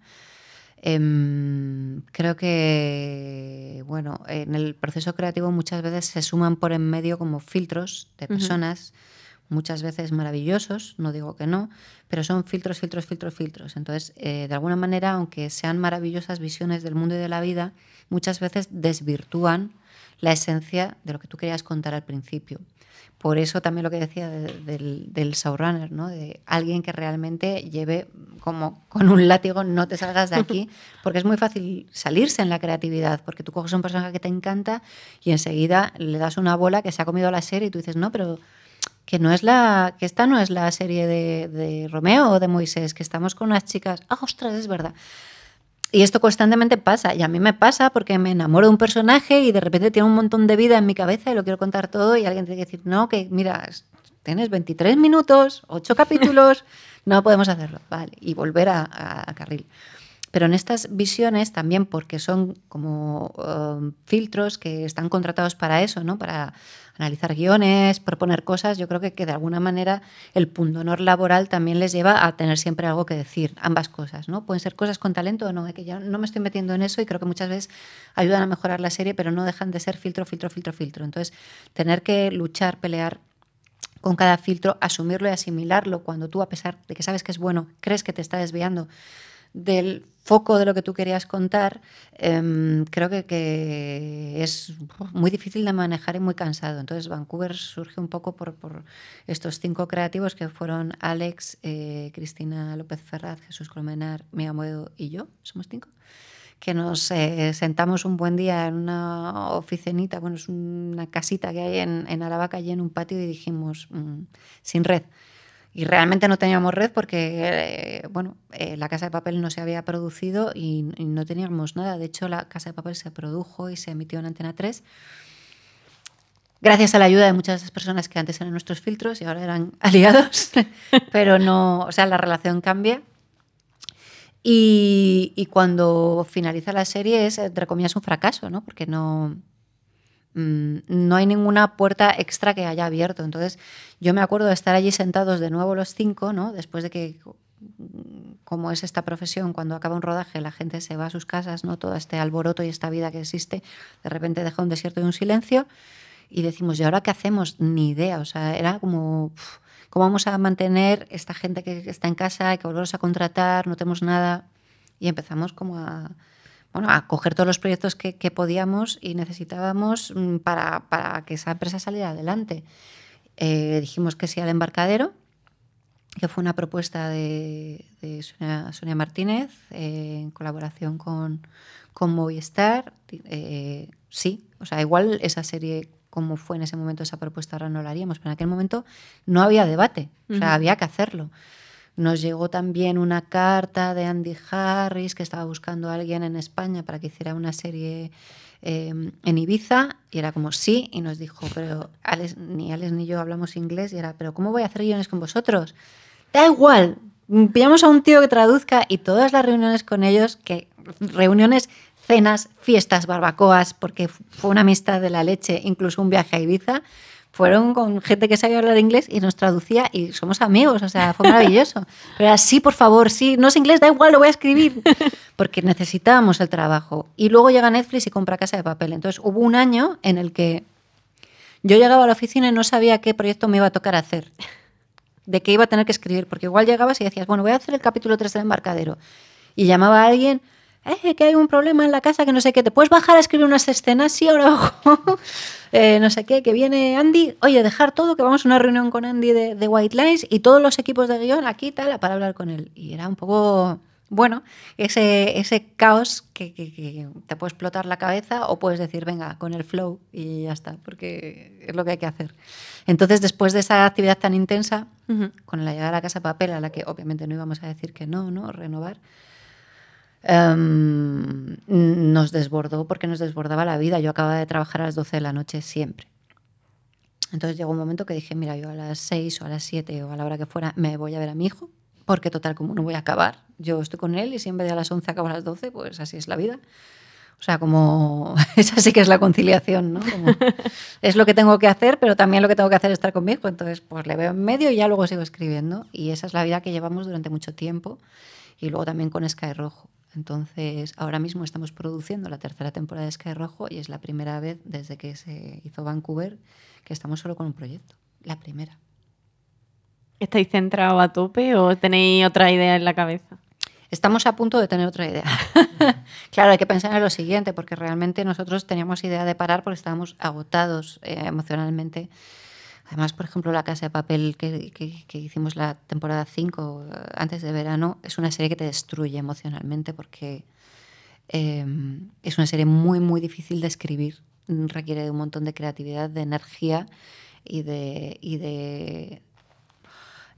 Speaker 1: Eh, creo que, bueno, en el proceso creativo muchas veces se suman por en medio como filtros de personas, uh -huh. muchas veces maravillosos, no digo que no, pero son filtros, filtros, filtros, filtros. Entonces, eh, de alguna manera, aunque sean maravillosas visiones del mundo y de la vida, muchas veces desvirtúan la esencia de lo que tú querías contar al principio. Por eso también lo que decía de, de, del, del showrunner, ¿no? de alguien que realmente lleve como con un látigo, no te salgas de aquí, porque es muy fácil salirse en la creatividad, porque tú coges a un personaje que te encanta y enseguida le das una bola que se ha comido la serie y tú dices, no, pero que no es la que esta no es la serie de, de Romeo o de Moisés, que estamos con unas chicas, ah, ostras, es verdad. Y esto constantemente pasa, y a mí me pasa porque me enamoro de un personaje y de repente tiene un montón de vida en mi cabeza y lo quiero contar todo y alguien tiene que decir, no, que mira, tienes 23 minutos, 8 capítulos, no podemos hacerlo, vale, y volver a, a, a carril. Pero en estas visiones también, porque son como uh, filtros que están contratados para eso, ¿no? para analizar guiones, proponer cosas, yo creo que, que de alguna manera el pundonor laboral también les lleva a tener siempre algo que decir, ambas cosas. ¿no? Pueden ser cosas con talento o no, ¿eh? que ya no me estoy metiendo en eso y creo que muchas veces ayudan a mejorar la serie, pero no dejan de ser filtro, filtro, filtro, filtro. Entonces, tener que luchar, pelear con cada filtro, asumirlo y asimilarlo cuando tú, a pesar de que sabes que es bueno, crees que te está desviando del foco de lo que tú querías contar, eh, creo que, que, es muy difícil de manejar y muy cansado. Entonces, Vancouver surge un poco por, por estos cinco creativos que fueron Alex, eh, Cristina López Ferraz, Jesús Colmenar, Mía Moedo y yo, somos cinco, que nos eh, sentamos un buen día en una oficinita, bueno, es una casita que hay en, en Aravaca, allí en un patio, y dijimos, mmm, sin red, y realmente no teníamos red porque, eh, bueno, eh, la Casa de Papel no se había producido y, no teníamos nada. De hecho, la Casa de Papel se produjo y se emitió en Antena 3 gracias a la ayuda de muchas de esas personas que antes eran nuestros filtros y ahora eran aliados, pero no, o sea, la relación cambia. Y, y, cuando finaliza la serie es, entre comillas, un fracaso, ¿no? Porque no, Mm, no hay ninguna puerta extra que haya abierto. Entonces, yo me acuerdo de estar allí sentados de nuevo los cinco, ¿no? después de que, como es esta profesión, cuando acaba un rodaje la gente se va a sus casas, ¿no? todo este alboroto y esta vida que existe, de repente deja un desierto y un silencio, y decimos, ¿y ahora qué hacemos? Ni idea, o sea, era como... ¿Cómo vamos a mantener esta gente que está en casa, hay que volverlos a contratar, no tenemos nada? Y empezamos como a, bueno, a coger todos los proyectos que, que podíamos y necesitábamos mm, para, para, que esa empresa saliera adelante. Eh, dijimos que sí al embarcadero, que fue una propuesta de, de Sonia, Sonia, Martínez eh, en colaboración con, con Movistar. Eh, sí, o sea, igual esa serie como fue en ese momento esa propuesta ahora no la haríamos, pero en aquel momento no había debate, o sea, uh -huh. había que hacerlo. Nos llegó también una carta de Andy Harris que estaba buscando a alguien en España para que hiciera una serie eh, en Ibiza y era como sí y nos dijo, pero Alex, ni Alex ni yo hablamos inglés y era, pero ¿cómo voy a hacer guiones con vosotros? Da igual, pillamos a un tío que traduzca y todas las reuniones con ellos, que reuniones, cenas, fiestas, barbacoas, porque fue una amistad de la leche, incluso un viaje a Ibiza, fueron con gente que sabía hablar inglés y nos traducía y somos amigos, o sea, fue maravilloso. Pero era, sí, por favor, sí, no es inglés, da igual, lo voy a escribir, porque necesitábamos el trabajo. Y luego llega Netflix y compra Casa de Papel. Entonces hubo un año en el que yo llegaba a la oficina y no sabía qué proyecto me iba a tocar hacer, de qué iba a tener que escribir, porque igual llegabas y decías, bueno, voy a hacer el capítulo 3 del embarcadero. Y llamaba a alguien, eh, que hay un problema en la casa, que no sé qué, ¿te puedes bajar a escribir unas escenas? Sí, ahora bajo. Eh, no sé qué, que viene Andy, oye, dejar todo, que vamos a una reunión con Andy de, de White Lines y todos los equipos de guion aquí, tal, para hablar con él. Y era un poco, bueno, ese, ese caos que, que- que te puede explotar la cabeza o puedes decir, venga, con el flow y ya está, porque es lo que hay que hacer. Entonces, después de esa actividad tan intensa, con la llegada a la Casa Papel, a la que obviamente no íbamos a decir que no, ¿no? Renovar, em, nos desbordó porque nos desbordaba la vida. Yo acababa de trabajar a las 12 de la noche siempre. Entonces llegó un momento que dije, mira, yo a las 6 o a las 7 o a la hora que fuera me voy a ver a mi hijo, porque total, como no voy a acabar, yo estoy con él y si en vez de a las 11 acabo a las 12, pues así es la vida. O sea, como esa sí que es la conciliación, ¿no? Como, es lo que tengo que hacer, pero también lo que tengo que hacer es estar conmigo. Entonces, pues le veo en medio y ya luego sigo escribiendo. Y esa es la vida que llevamos durante mucho tiempo. Y luego también con Sky Rojo. Entonces, ahora mismo estamos produciendo la tercera temporada de Sky Rojo y es la primera vez desde que se hizo Vancouver que estamos solo con un proyecto. La primera.
Speaker 3: ¿Estáis centrados a tope o tenéis otra idea en la cabeza?
Speaker 1: Estamos a punto de tener otra idea. claro, hay que pensar en lo siguiente, porque realmente nosotros teníamos idea de parar porque estábamos agotados eh, emocionalmente. Además, por ejemplo, La Casa de Papel que, que- hicimos la temporada 5 eh, antes de verano es una serie que te destruye emocionalmente porque eh, es una serie muy, muy difícil de escribir. Requiere de un montón de creatividad, de energía y de,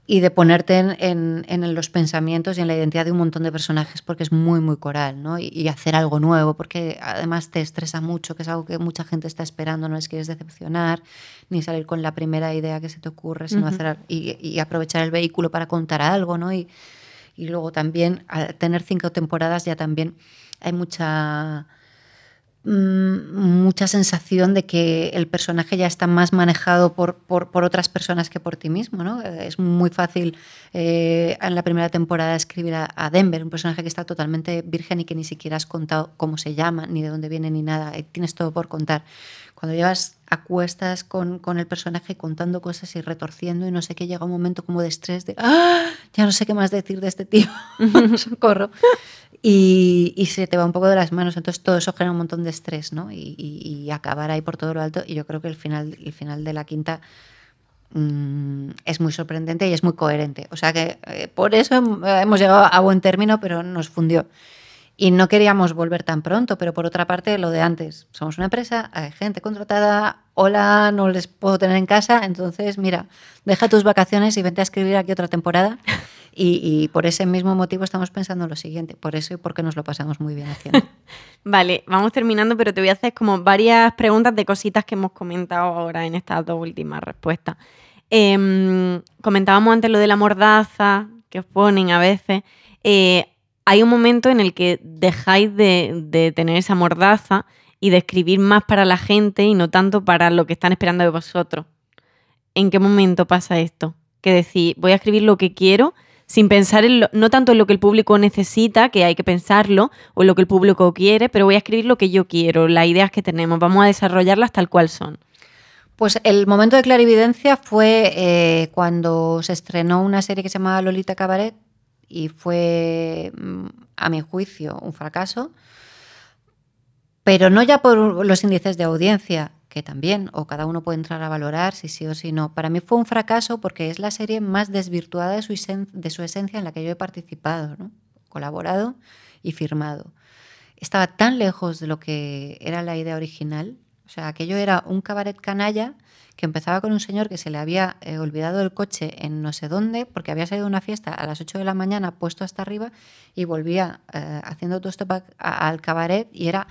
Speaker 1: y de ponerte en, en- en los pensamientos y en la identidad de un montón de personajes porque es muy, muy coral, ¿no? Y, y hacer algo nuevo, porque además te estresa mucho, que es algo que mucha gente está esperando, no les quieres decepcionar, ni salir con la primera idea que se te ocurre, sino
Speaker 3: Ujú.
Speaker 1: hacer al- y, y aprovechar el vehículo para contar algo, ¿no? Y, y luego también, al tener cinco temporadas, ya también hay mucha mucha sensación de que el personaje ya está más manejado por, por, por otras personas que por ti mismo. ¿no? Es muy fácil eh, en la primera temporada escribir a, a Denver, un personaje que está totalmente virgen y que ni siquiera has contado cómo se llama, ni de dónde viene, ni nada. Eh, Tienes todo por contar. Cuando llevas a cuestas con, con el personaje contando cosas y retorciendo y no sé qué, llega un momento como de estrés de ¡Ah! ya no sé qué más decir de este tío, socorro. Y, y se te va un poco de las manos, entonces todo eso genera un montón de estrés, ¿no? Y, y- y acabar ahí por todo lo alto. Y yo creo que el final, el final de la quinta mm, es muy sorprendente y es muy coherente. O sea que eh, por eso eh, hemos llegado a buen término, pero nos fundió. Y no queríamos volver tan pronto, pero por otra parte, lo de antes. Somos una empresa, hay gente contratada, hola, no les puedo tener en casa, entonces mira, deja tus vacaciones y vente a escribir aquí otra temporada. Y, y por ese mismo motivo estamos pensando en lo siguiente, por eso y porque nos lo pasamos muy bien haciendo.
Speaker 3: Vale, vamos terminando, pero te voy a hacer como varias preguntas de cositas que hemos comentado ahora en estas dos últimas respuestas. Em, comentábamos antes lo de la mordaza que os ponen a veces. Eh, hay un momento en el que dejáis de, tener esa mordaza y de escribir más para la gente y no tanto para lo que están esperando de vosotros. ¿En qué momento pasa esto? Que decir, voy a escribir lo que quiero sin pensar en lo- no tanto en lo que el público necesita, que hay que pensarlo, o en lo que el público quiere, pero voy a escribir lo que yo quiero, las ideas que tenemos, vamos a desarrollarlas tal cual son.
Speaker 1: Pues el momento de clarividencia fue eh, cuando se estrenó una serie que se llamaba Lolita Cabaret y fue, mm, a mi juicio, un fracaso, pero no ya por los índices de audiencia, que también, o cada uno puede entrar a valorar si sí o si no. Para mí fue un fracaso porque es la serie más desvirtuada de su, de su esencia en la que yo he participado, ¿no? colaborado y firmado. Estaba tan lejos de lo que era la idea original. O sea, aquello era un cabaret canalla que empezaba con un señor que se le había eh, olvidado el coche en no sé dónde, porque había salido a una fiesta a las 8 de la mañana puesto hasta arriba y volvía eh, haciendo autostop al cabaret y era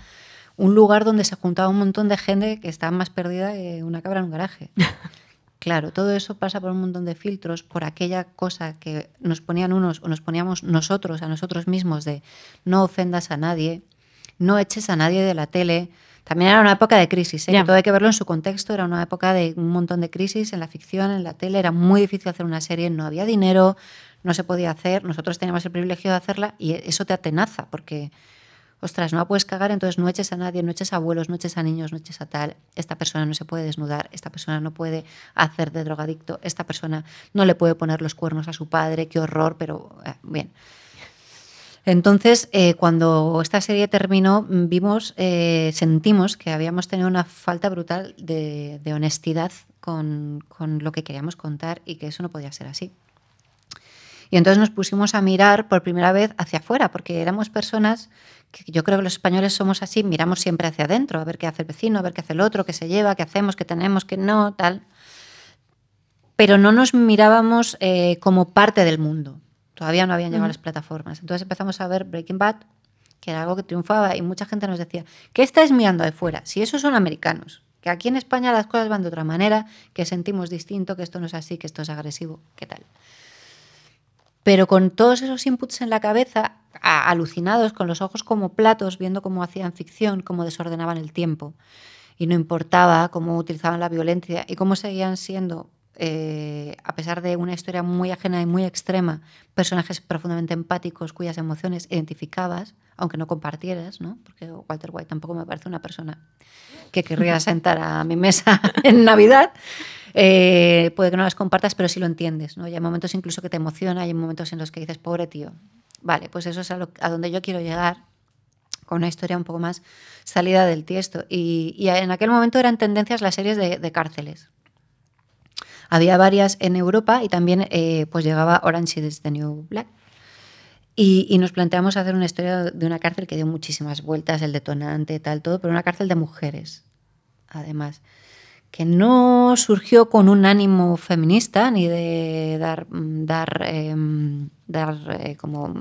Speaker 1: un lugar donde se juntaba un montón de gente que estaba más perdida que una cabra en un garaje. Claro, todo eso pasa por un montón de filtros, por aquella cosa que nos ponían unos o nos poníamos nosotros a nosotros mismos de no ofendas a nadie, no eches a nadie de la tele, También era una época de crisis, ¿eh? Que todo hay que verlo en su contexto. Era una época de un montón de crisis en la ficción, en la tele. Era muy difícil hacer una serie, no había dinero, no se podía hacer. Nosotros teníamos el privilegio de hacerla y eso te atenaza porque, ostras, no la puedes cagar, entonces no eches a nadie, no eches a abuelos, no eches a niños, no eches a tal. Esta persona no se puede desnudar, esta persona no puede hacer de drogadicto, esta persona no le puede poner los cuernos a su padre, qué horror, pero eh, bien. Entonces, eh, cuando esta serie terminó, mm, vimos, eh, sentimos que habíamos tenido una falta brutal de, de honestidad con, con lo que queríamos contar y que eso no podía ser así. Y entonces nos pusimos a mirar por primera vez hacia afuera, porque éramos personas que yo creo que los españoles somos así, miramos siempre hacia adentro, a ver qué hace el vecino, a ver qué hace el otro, qué se lleva, qué hacemos, qué tenemos, qué no, tal. Pero no nos mirábamos eh, como parte del mundo. Todavía no habían llegado las plataformas. Entonces empezamos a ver Breaking Bad, que era algo que triunfaba, y mucha gente nos decía, ¿qué estáis mirando de fuera? Si esos son americanos, que aquí en España las cosas van de otra manera, que sentimos distinto, que esto no es así, que esto es agresivo, ¿qué tal? Pero con todos esos inputs en la cabeza, alucinados, con los ojos como platos, viendo cómo hacían ficción, cómo desordenaban el tiempo. Y no importaba cómo utilizaban la violencia y cómo seguían siendo, eh, a pesar de una historia muy ajena y muy extrema, personajes profundamente empáticos cuyas emociones identificabas, aunque no compartieras, ¿no? Porque Walter White tampoco me parece una persona que querría sentar a mi mesa en Navidad. Eh, puede que no las compartas, pero sí lo entiendes. ¿no? Y hay momentos incluso que te emociona, hay momentos en los que dices, pobre tío. Vale, pues eso es a, lo- a donde yo quiero llegar, con una historia un poco más salida del tiesto. Y, y en aquel momento eran tendencias las series de, de cárceles. Había varias en Europa y también eh, pues llegaba Orange is the New Black. Y, y nos planteamos hacer una historia de una cárcel que dio muchísimas vueltas, el detonante, tal, todo, pero una cárcel de mujeres, además, que no surgió con un ánimo feminista ni de dar, mm, dar, em, dar eh, como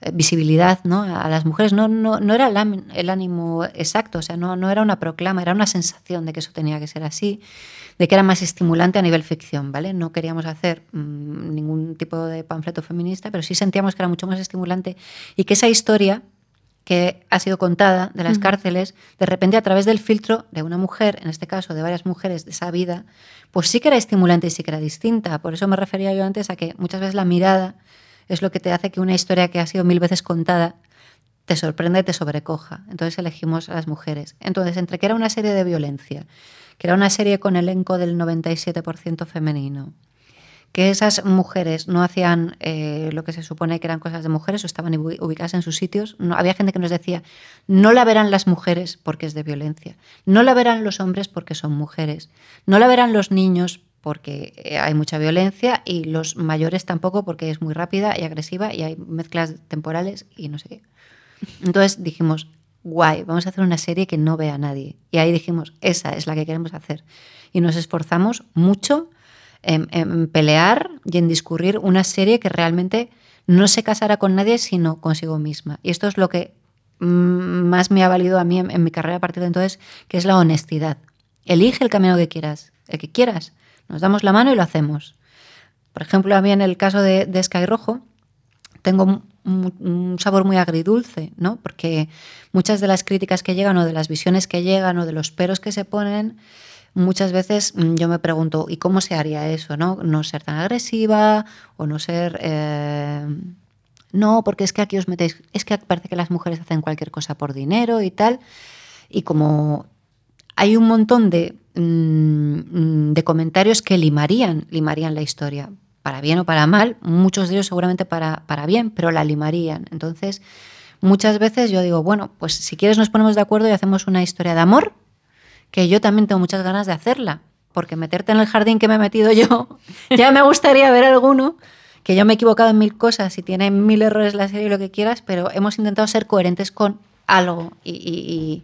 Speaker 1: eh, visibilidad ¿no? a las mujeres. No, no, no era el ánimo exacto, o sea, no, no era una proclama, era una sensación de que eso tenía que ser así, de que era más estimulante a nivel ficción, ¿vale? No queríamos hacer mm, ningún tipo de panfleto feminista, pero sí sentíamos que era mucho más estimulante y que esa historia que ha sido contada de las cárceles, de repente a través del filtro de una mujer, en este caso de varias mujeres de esa vida, pues sí que era estimulante y sí que era distinta. Por eso me refería yo antes a que muchas veces la mirada es lo que te hace que una historia que ha sido mil veces contada te sorprenda y te sobrecoja. Entonces elegimos a las mujeres. Entonces, entre que era una serie de violencia, que era una serie con elenco del 97% femenino, que esas mujeres no hacían eh, lo que se supone que eran cosas de mujeres o estaban ubi- ubicadas en sus sitios. No, había gente que nos decía, no la verán las mujeres porque es de violencia, no la verán los hombres porque son mujeres, no la verán los niños porque eh, hay mucha violencia y los mayores tampoco porque es muy rápida y agresiva y hay mezclas temporales y no sé qué. Entonces dijimos, guay, vamos a hacer una serie que no vea a nadie. Y ahí dijimos, esa es la que queremos hacer. Y nos esforzamos mucho en, en pelear y en discurrir una serie que realmente no se casara con nadie, sino consigo misma. Y esto es lo que mm, más me ha valido a mí en, en mi carrera a partir de entonces, que es la honestidad. Elige el camino que quieras, el que quieras. Nos damos la mano y lo hacemos. Por ejemplo, a mí en el caso de, de Sky Rojo, tengo un, sabor muy agridulce, ¿no? Porque muchas de las críticas que llegan o de las visiones que llegan o de los peros que se ponen, muchas veces mm, yo me pregunto, ¿y cómo se haría eso, no? No ser tan agresiva o no ser... eh, no, porque es que aquí os metéis, es que parece que las mujeres hacen cualquier cosa por dinero y tal. Y como hay un montón de, mm, mm, de comentarios que limarían, limarían la historia, para bien o para mal, muchos de ellos seguramente para, para bien, pero la limarían. Entonces, muchas veces yo digo, bueno, pues si quieres nos ponemos de acuerdo y hacemos una historia de amor, que yo también tengo muchas ganas de hacerla, porque meterte en el jardín que me he metido yo, ya me gustaría ver alguno, que yo me he equivocado en mil cosas y tiene mil errores la serie y lo que quieras, pero hemos intentado ser coherentes con algo y, y- y-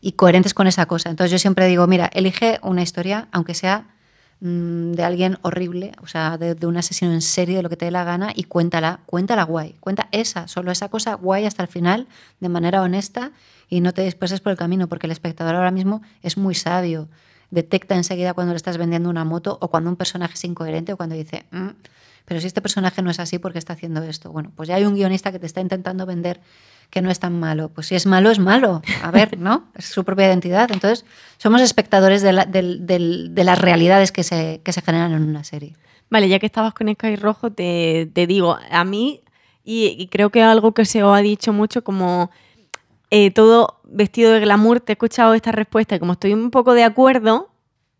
Speaker 1: y coherentes con esa cosa. Entonces yo siempre digo, mira, elige una historia, aunque sea mm, de alguien horrible, o sea, de, un asesino en serie, de lo que te dé la gana, y cuéntala, cuéntala guay, cuenta esa, solo esa cosa guay hasta el final, de manera honesta, y no te disperses por el camino, porque el espectador ahora mismo es muy sabio, detecta enseguida cuando le estás vendiendo una moto o cuando un personaje es incoherente o cuando dice, "Mm, pero si este personaje no es así, ¿por qué está haciendo esto? Bueno, pues ya hay un guionista que te está intentando vender que no es tan malo. Pues si es malo, es malo. A ver, ¿no? Es su propia identidad. Entonces, somos espectadores de, las realidades que se, que se, generan en una serie.
Speaker 3: Vale, ya que estabas con Sky Rojo, te, digo, a mí, y, creo que algo que se ha dicho mucho, como eh, todo vestido de glamour, te he escuchado esta respuesta y como estoy un poco de acuerdo,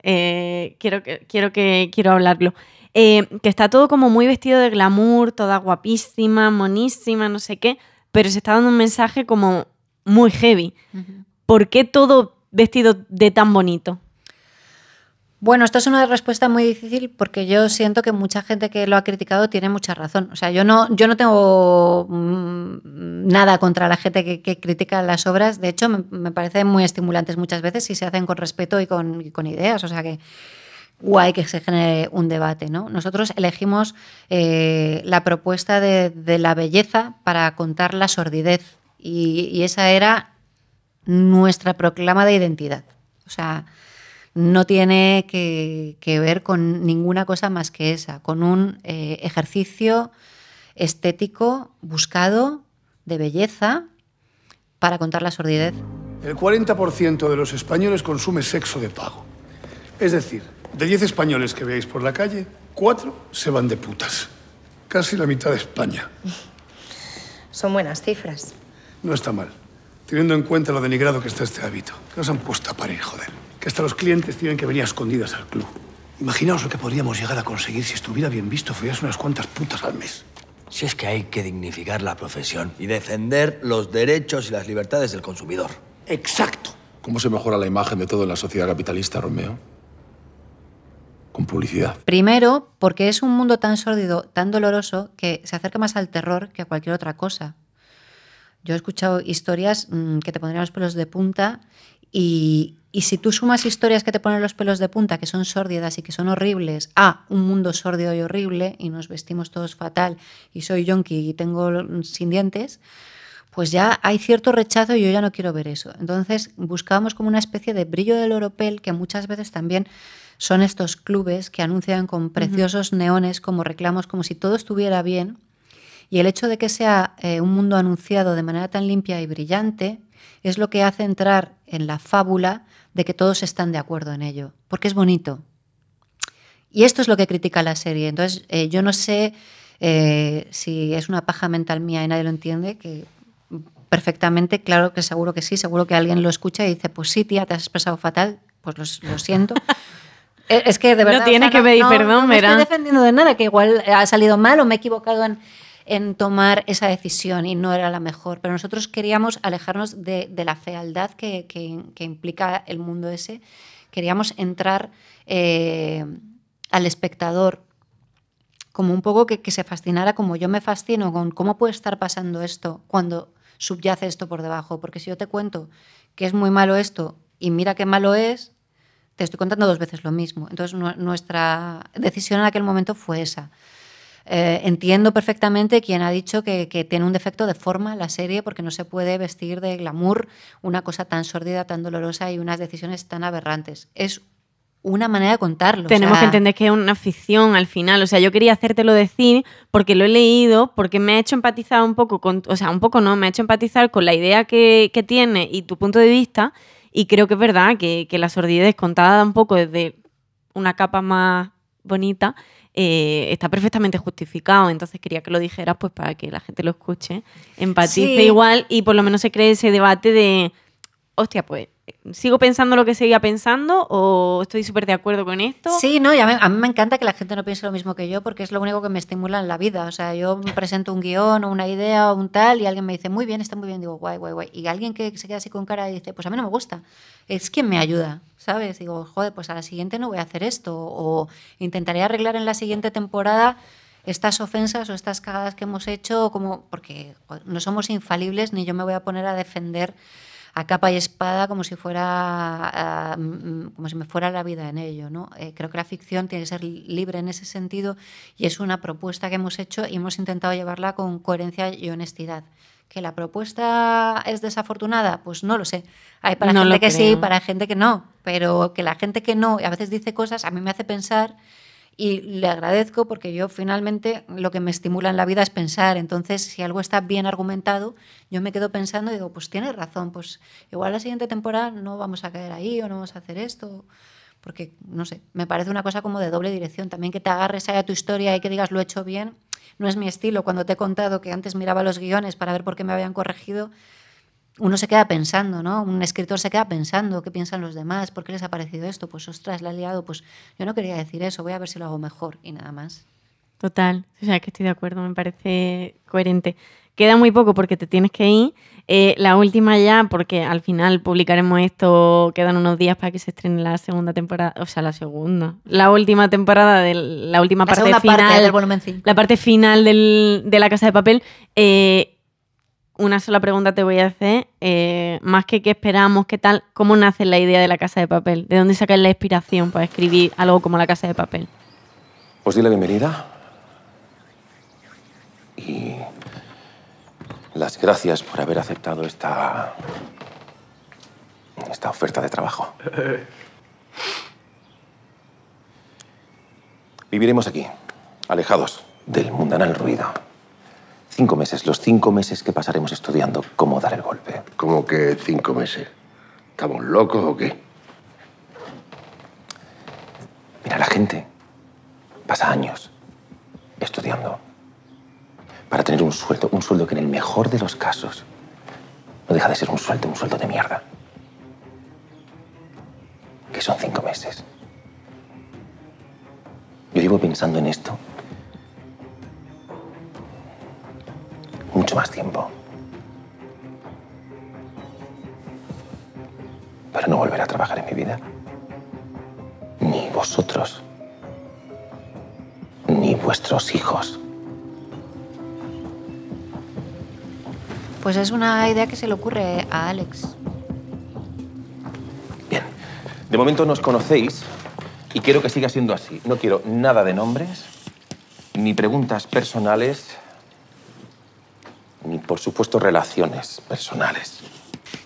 Speaker 3: eh, quiero, quiero, quiero hablarlo. Eh, que está todo como muy vestido de glamour, toda guapísima, monísima, no sé qué, pero se está dando un mensaje como muy heavy. ¿Por qué todo vestido de tan bonito?
Speaker 1: Bueno, esto es una respuesta muy difícil porque yo siento que mucha gente que lo ha criticado tiene mucha razón. O sea, yo no, yo no tengo mm, nada contra la gente que, critica las obras. De hecho, me, parecen muy estimulantes muchas veces si se hacen con respeto y con, ideas. O sea que guay que se genere un debate. ¿no? Nosotros elegimos eh, la propuesta de, la belleza para contar la sordidez y esa era nuestra proclama de identidad. O sea, no tiene que, ver con ninguna cosa más que esa, con un eh, ejercicio estético buscado de belleza para contar la sordidez.
Speaker 7: El 40% de los españoles consume sexo de pago. Es decir, de 10 españoles que veáis por la calle, 4 se van de putas. Casi la mitad de España.
Speaker 8: Son buenas cifras.
Speaker 7: No está mal, teniendo en cuenta lo denigrado que está este hábito. Que nos han puesto a parir, joder que hasta los clientes tienen que venir a escondidas al club. Imaginaos lo que podríamos llegar a conseguir si estuviera bien visto follarse unas cuantas putas al mes.
Speaker 9: Si es que hay que dignificar la profesión y defender los derechos y las libertades del consumidor.
Speaker 7: Exacto.
Speaker 10: ¿Cómo se mejora la imagen de todo en la sociedad capitalista, Romeo? Con publicidad.
Speaker 1: Primero, porque es un mundo tan sórdido, tan doloroso, que se acerca más al terror que a cualquier otra cosa. Yo he escuchado historias mm, que te pondrían los pelos de punta y, si tú sumas historias que te ponen los pelos de punta, que son sórdidas y que son horribles, a un mundo sórdido y horrible, y nos vestimos todos fatal, y soy yonki y tengo sin dientes, pues ya hay cierto rechazo y yo ya no quiero ver eso. Entonces buscábamos como una especie de brillo del oropel, que muchas veces también son estos clubes que anuncian con preciosos neones como reclamos, como si todo estuviera bien. Y el hecho de que sea eh, un mundo anunciado de manera tan limpia y brillante, es lo que hace entrar en la fábula de que todos están de acuerdo en ello, porque es bonito. Y esto es lo que critica la serie. Entonces, eh, yo no sé eh, si es una paja mental mía y nadie lo entiende, que perfectamente, claro que seguro que sí, seguro que alguien lo escucha y dice, pues sí, tía, te has expresado fatal, pues lo, siento. Eh, es que de verdad.
Speaker 3: No tiene que pedir perdón,
Speaker 1: no me estoy defendiendo de nada, que igual ha salido mal o me he equivocado en, en tomar esa decisión y no era la mejor. Pero nosotros queríamos alejarnos de, la fealdad que, implica el mundo ese. Queríamos entrar eh, al espectador como un poco que, se fascinara como yo me fascino con cómo puede estar pasando esto cuando subyace esto por debajo. Porque si yo te cuento que es muy malo esto y mira qué malo es, te estoy contando dos veces lo mismo. Entonces nuestra decisión en aquel momento fue esa. Eh, entiendo perfectamente quien ha dicho que, tiene un defecto de forma la serie porque no se puede vestir de glamour una cosa tan sórdida, tan dolorosa y unas decisiones tan aberrantes. Es una manera de contarlo.
Speaker 3: Tenemos que entender que es una ficción al final. O sea, yo quería hacértelo decir porque lo he leído, porque me ha hecho empatizar un poco con, o sea, un poco no, me ha hecho empatizar con la idea que, tiene y tu punto de vista. Y creo que es verdad que, que la sordidez contada un poco desde una capa más bonita eh, está perfectamente justificado. Entonces quería que lo dijeras pues para que la gente lo escuche, empatice igual y por lo menos se cree ese debate de, hostia, pues ¿Sigo pensando lo que seguía pensando o estoy súper de acuerdo con esto?
Speaker 1: Sí, no, y a mí, me encanta que la gente no piense lo mismo que yo porque es lo único que me estimula en la vida. O sea, yo me presento un guion o una idea o un tal y alguien me dice, muy bien, está muy bien, digo, guay, guay, guay. Y alguien que se queda así con cara y dice, pues a mí no me gusta, es quien me ayuda, ¿sabes? Digo, joder, pues a la siguiente no voy a hacer esto o intentaré arreglar en la siguiente temporada estas ofensas o estas cagadas que hemos hecho, como porque no somos infalibles ni yo me voy a poner a defender a capa y espada como si fuera como si me fuera la vida en ello. ¿no? Eh, creo que la ficción tiene que ser libre en ese sentido y es una propuesta que hemos hecho y hemos intentado llevarla con coherencia y honestidad. ¿Que la propuesta es desafortunada? Pues no lo sé. Hay para gente que sí, para gente que no, pero que la gente que no, a veces dice cosas, a mí me hace pensar y le agradezco porque yo finalmente lo que me estimula en la vida es pensar. Entonces, si algo está bien argumentado, yo me quedo pensando y digo, pues tienes razón, pues igual la siguiente temporada no vamos a caer ahí o no vamos a hacer esto. Porque, no sé, me parece una cosa como de doble dirección. También que te agarres a tu historia y que digas lo he hecho bien, no es mi estilo. Cuando te he contado que antes miraba los guiones para ver por qué me habían corregido, uno se queda pensando, ¿no? Un escritor se queda pensando, ¿qué piensan los demás? ¿Por qué les ha parecido esto? Pues ostras, la he liado, pues yo no quería decir eso, voy a ver si lo hago mejor y nada más.
Speaker 3: Total, o sea que estoy de acuerdo, me parece coherente. Queda muy poco porque te tienes que ir. Eh, la última ya, porque al final publicaremos esto, quedan unos días para que se estrene la segunda temporada, o sea, la segunda, la última temporada de la última
Speaker 1: La
Speaker 3: parte final,
Speaker 1: parte del volumen cinco.
Speaker 3: la parte final del- de la Casa de Papel. Eh, una sola pregunta te voy a hacer, eh, más que qué esperamos, qué tal, ¿cómo nace la idea de la Casa de Papel? ¿De dónde sacas la inspiración para escribir algo como la Casa de Papel?
Speaker 10: Os di la bienvenida y las gracias por haber aceptado esta esta oferta de trabajo. Viviremos aquí, alejados del mundanal ruido. Cinco meses, los cinco meses que pasaremos estudiando cómo dar el golpe.
Speaker 5: ¿Cómo que cinco meses? ¿Estamos locos o qué?
Speaker 10: Mira, la gente pasa años estudiando para tener un sueldo, un sueldo que en el mejor de los casos no deja de ser un sueldo, un sueldo de mierda. Que son cinco meses. Yo llevo pensando en esto mucho más tiempo. Pero no volver a trabajar en mi vida. Ni vosotros. Ni vuestros hijos.
Speaker 1: Pues es una idea que se le ocurre a Alex.
Speaker 10: De momento nos conocéis y quiero que siga siendo así. No quiero nada de nombres, ni preguntas personales, por supuesto relaciones personales.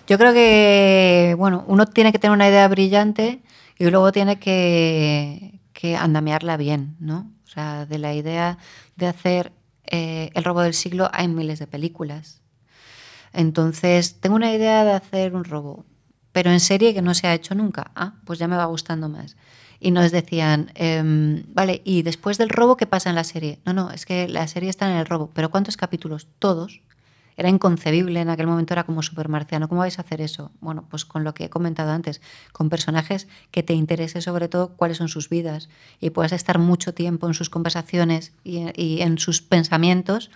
Speaker 1: Yo creo que, bueno, uno tiene que tener una idea brillante y luego tiene que, que andamiarla bien, ¿no? O sea, de la idea de hacer eh, el robo del siglo hay miles de películas. Entonces, tengo una idea de hacer un robo, pero en serie que no se ha hecho nunca. Ah, pues ya me va gustando más. Y nos decían, em, vale, ¿y después del robo qué pasa en la serie? No, no, es que la serie está en el robo, pero ¿cuántos capítulos? Todos. Era inconcebible, en aquel momento era como supermarciano. ¿Cómo vais a hacer eso? Bueno, pues con lo que he comentado antes, con personajes que te interese sobre todo cuáles son sus vidas y puedas estar mucho tiempo en sus conversaciones y, y en sus pensamientos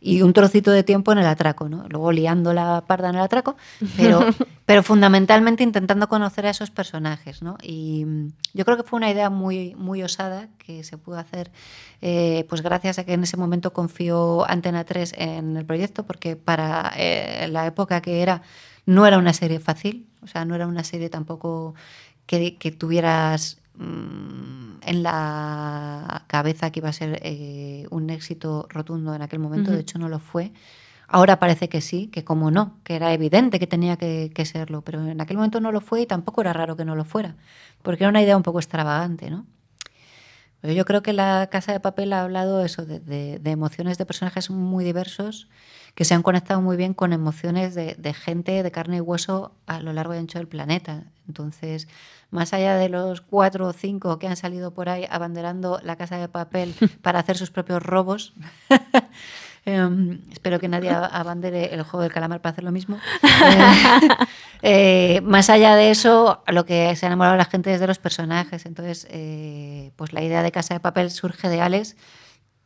Speaker 1: y un trocito de tiempo en el atraco, ¿no? Luego liando la parda en el atraco, pero, pero fundamentalmente intentando conocer a esos personajes, ¿no? Y mm, yo creo que fue una idea muy, muy osada que se pudo hacer, eh, pues gracias a que en ese momento confió Antena 3 en el proyecto, porque para eh, la época que era, no era una serie fácil, o sea, no era una serie tampoco que, que tuvieras mm, en la cabeza que iba a ser eh, un éxito rotundo en aquel momento, de hecho no lo fue. Ahora parece que sí, que como no, que era evidente que tenía que, que serlo, pero en aquel momento no lo fue y tampoco era raro que no lo fuera, porque era una idea un poco extravagante, ¿no? Pero yo creo que la Casa de Papel ha hablado eso de, de- de emociones de personajes muy diversos que se han conectado muy bien con emociones de, de gente de carne y hueso a lo largo y ancho del planeta. Entonces, más allá de los cuatro o cinco que han salido por ahí abanderando la Casa de Papel para hacer sus propios robos, em, espero que nadie abandere el juego del calamar para hacer lo mismo. Eh, eh, más allá de eso, lo que se ha enamorado la gente es de los personajes. Entonces, eh, pues la idea de Casa de Papel surge de Alex,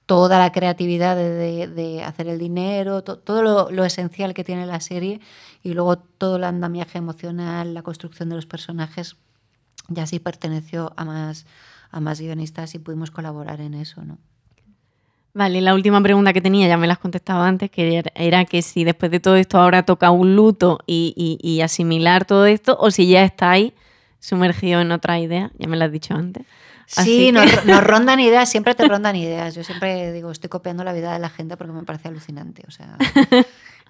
Speaker 1: toda la creatividad de, de- hacer el dinero, to- todo lo, esencial que tiene la serie y luego todo el andamiaje emocional, la construcción de los personajes, ya sí perteneció a más, a más guionistas y pudimos colaborar en eso, ¿no?
Speaker 3: Vale, la última pregunta que tenía, ya me la has contestado antes, que era- era que si después de todo esto ahora toca un luto y, y- y asimilar todo esto, o si ya estáis sumergido en otra idea, ya me lo has dicho antes.
Speaker 1: Sí,
Speaker 3: que-
Speaker 1: nos, nos rondan ideas, siempre te rondan ideas. Yo siempre digo, estoy copiando la vida de la gente porque me parece alucinante. O sea,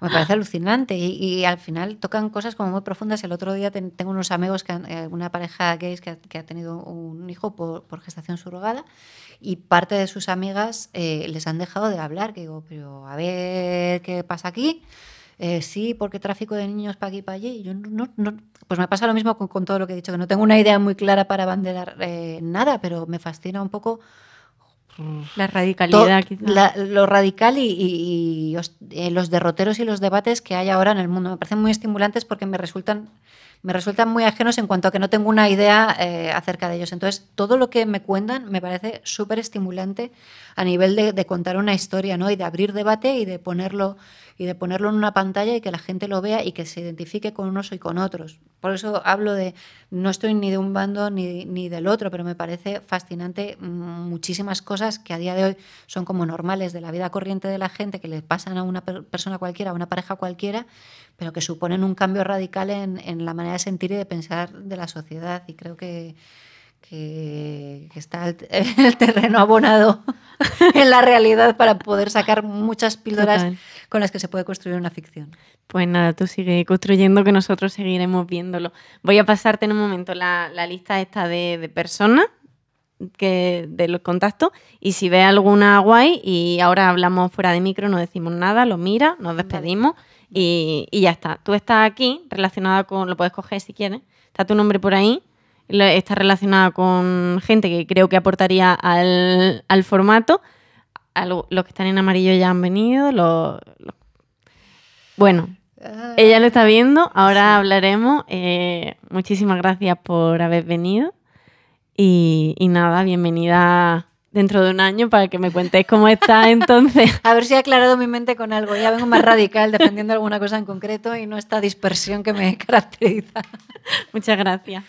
Speaker 1: me parece alucinante. Y, y al final tocan cosas como muy profundas. El otro día ten- tengo unos amigos, que han- eh, una pareja gays que ha, que ha tenido un hijo por, por gestación surrogada. y parte de sus amigas eh, les han dejado de hablar, que digo, pero a ver qué pasa aquí. Eh, sí, porque tráfico de niños para aquí y para allí. Yo no, no, pues me pasa lo mismo con, con, todo lo que he dicho, que no tengo una idea muy clara para abanderar eh, nada, pero me fascina un poco
Speaker 3: la radicalidad,
Speaker 1: la, lo radical y, y, y, eh, los derroteros y los debates que hay ahora en el mundo. Me parecen muy estimulantes porque me resultan, me resultan muy ajenos en cuanto a que no tengo una idea eh, acerca de ellos. Entonces, todo lo que me cuentan me parece súper estimulante a nivel de, de, contar una historia ¿no? y de abrir debate y de ponerlo y de ponerlo en una pantalla y que la gente lo vea y que se identifique con unos y con otros. Por eso hablo de, no estoy ni de un bando ni, ni del otro, pero me parece fascinante muchísimas cosas que a día de hoy son como normales de la vida corriente de la gente, que le pasan a una persona cualquiera, a una pareja cualquiera, pero que suponen un cambio radical en, en la manera de sentir y de pensar de la sociedad. Y creo que, que, que, está el, el, terreno abonado en la realidad para poder sacar muchas píldoras Total. con las que se puede construir una ficción.
Speaker 3: Pues nada, tú sigue construyendo que nosotros seguiremos viéndolo. Voy a pasarte en un momento la, la lista esta de, de personas que de los contactos y si ve alguna guay y ahora hablamos fuera de micro, no decimos nada, lo mira, nos despedimos vale. y, y ya está. Tú estás aquí relacionada con, lo puedes coger si quieres, está tu nombre por ahí está relacionada con gente que creo que aportaría al, al formato. A lo, los que están en amarillo ya han venido. Los, los... Bueno, ah. ella lo está viendo. Ahora sí. hablaremos. Eh, muchísimas gracias por haber venido. Y, y, nada, bienvenida dentro de un año para que me cuentéis cómo está entonces.
Speaker 1: A ver si he aclarado mi mente con algo. Ya vengo más radical defendiendo alguna cosa en concreto y no esta dispersión que me caracteriza.
Speaker 3: Muchas gracias.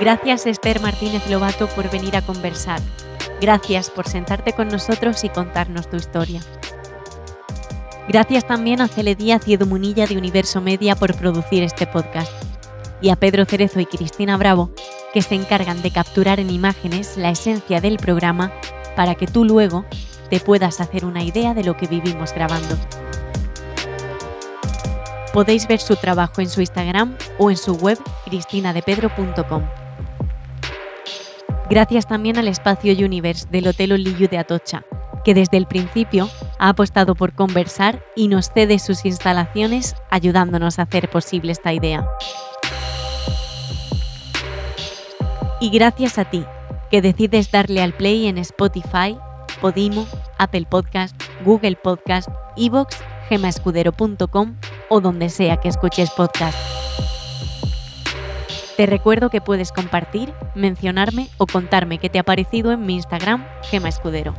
Speaker 3: Gracias Esther Martínez Lobato por venir a conversar. Gracias por sentarte con nosotros y contarnos tu historia. Gracias también a Cele Díaz y Munilla de Universo Media por producir este podcast y a Pedro Cerezo y Cristina Bravo, que se encargan de capturar en imágenes la esencia del programa para que tú luego te puedas hacer una idea de lo que vivimos grabando. Podéis ver su trabajo en su Instagram o en su web cristinadepedro.com. Gracias también al espacio Universe del Hotel Olillo de Atocha, que desde el principio ha apostado por conversar y nos cede sus instalaciones ayudándonos a hacer posible esta idea. Y gracias a ti, que decides darle al play en Spotify, Podimo, Apple Podcast, Google Podcast, Evox, gemaescudero.com o donde sea que escuches podcast. Te recuerdo que puedes compartir, mencionarme o contarme qué te ha parecido en mi Instagram, Gema Escudero.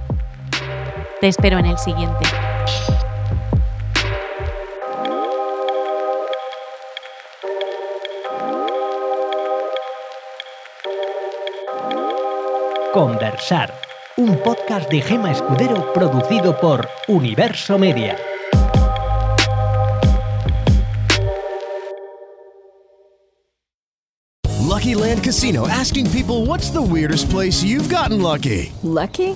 Speaker 3: Te espero en el siguiente.
Speaker 2: Conversar, un podcast de Gema Escudero producido por Universo Media.
Speaker 11: Lucky Land Casino asking people what's the weirdest place you've gotten lucky?
Speaker 12: Lucky?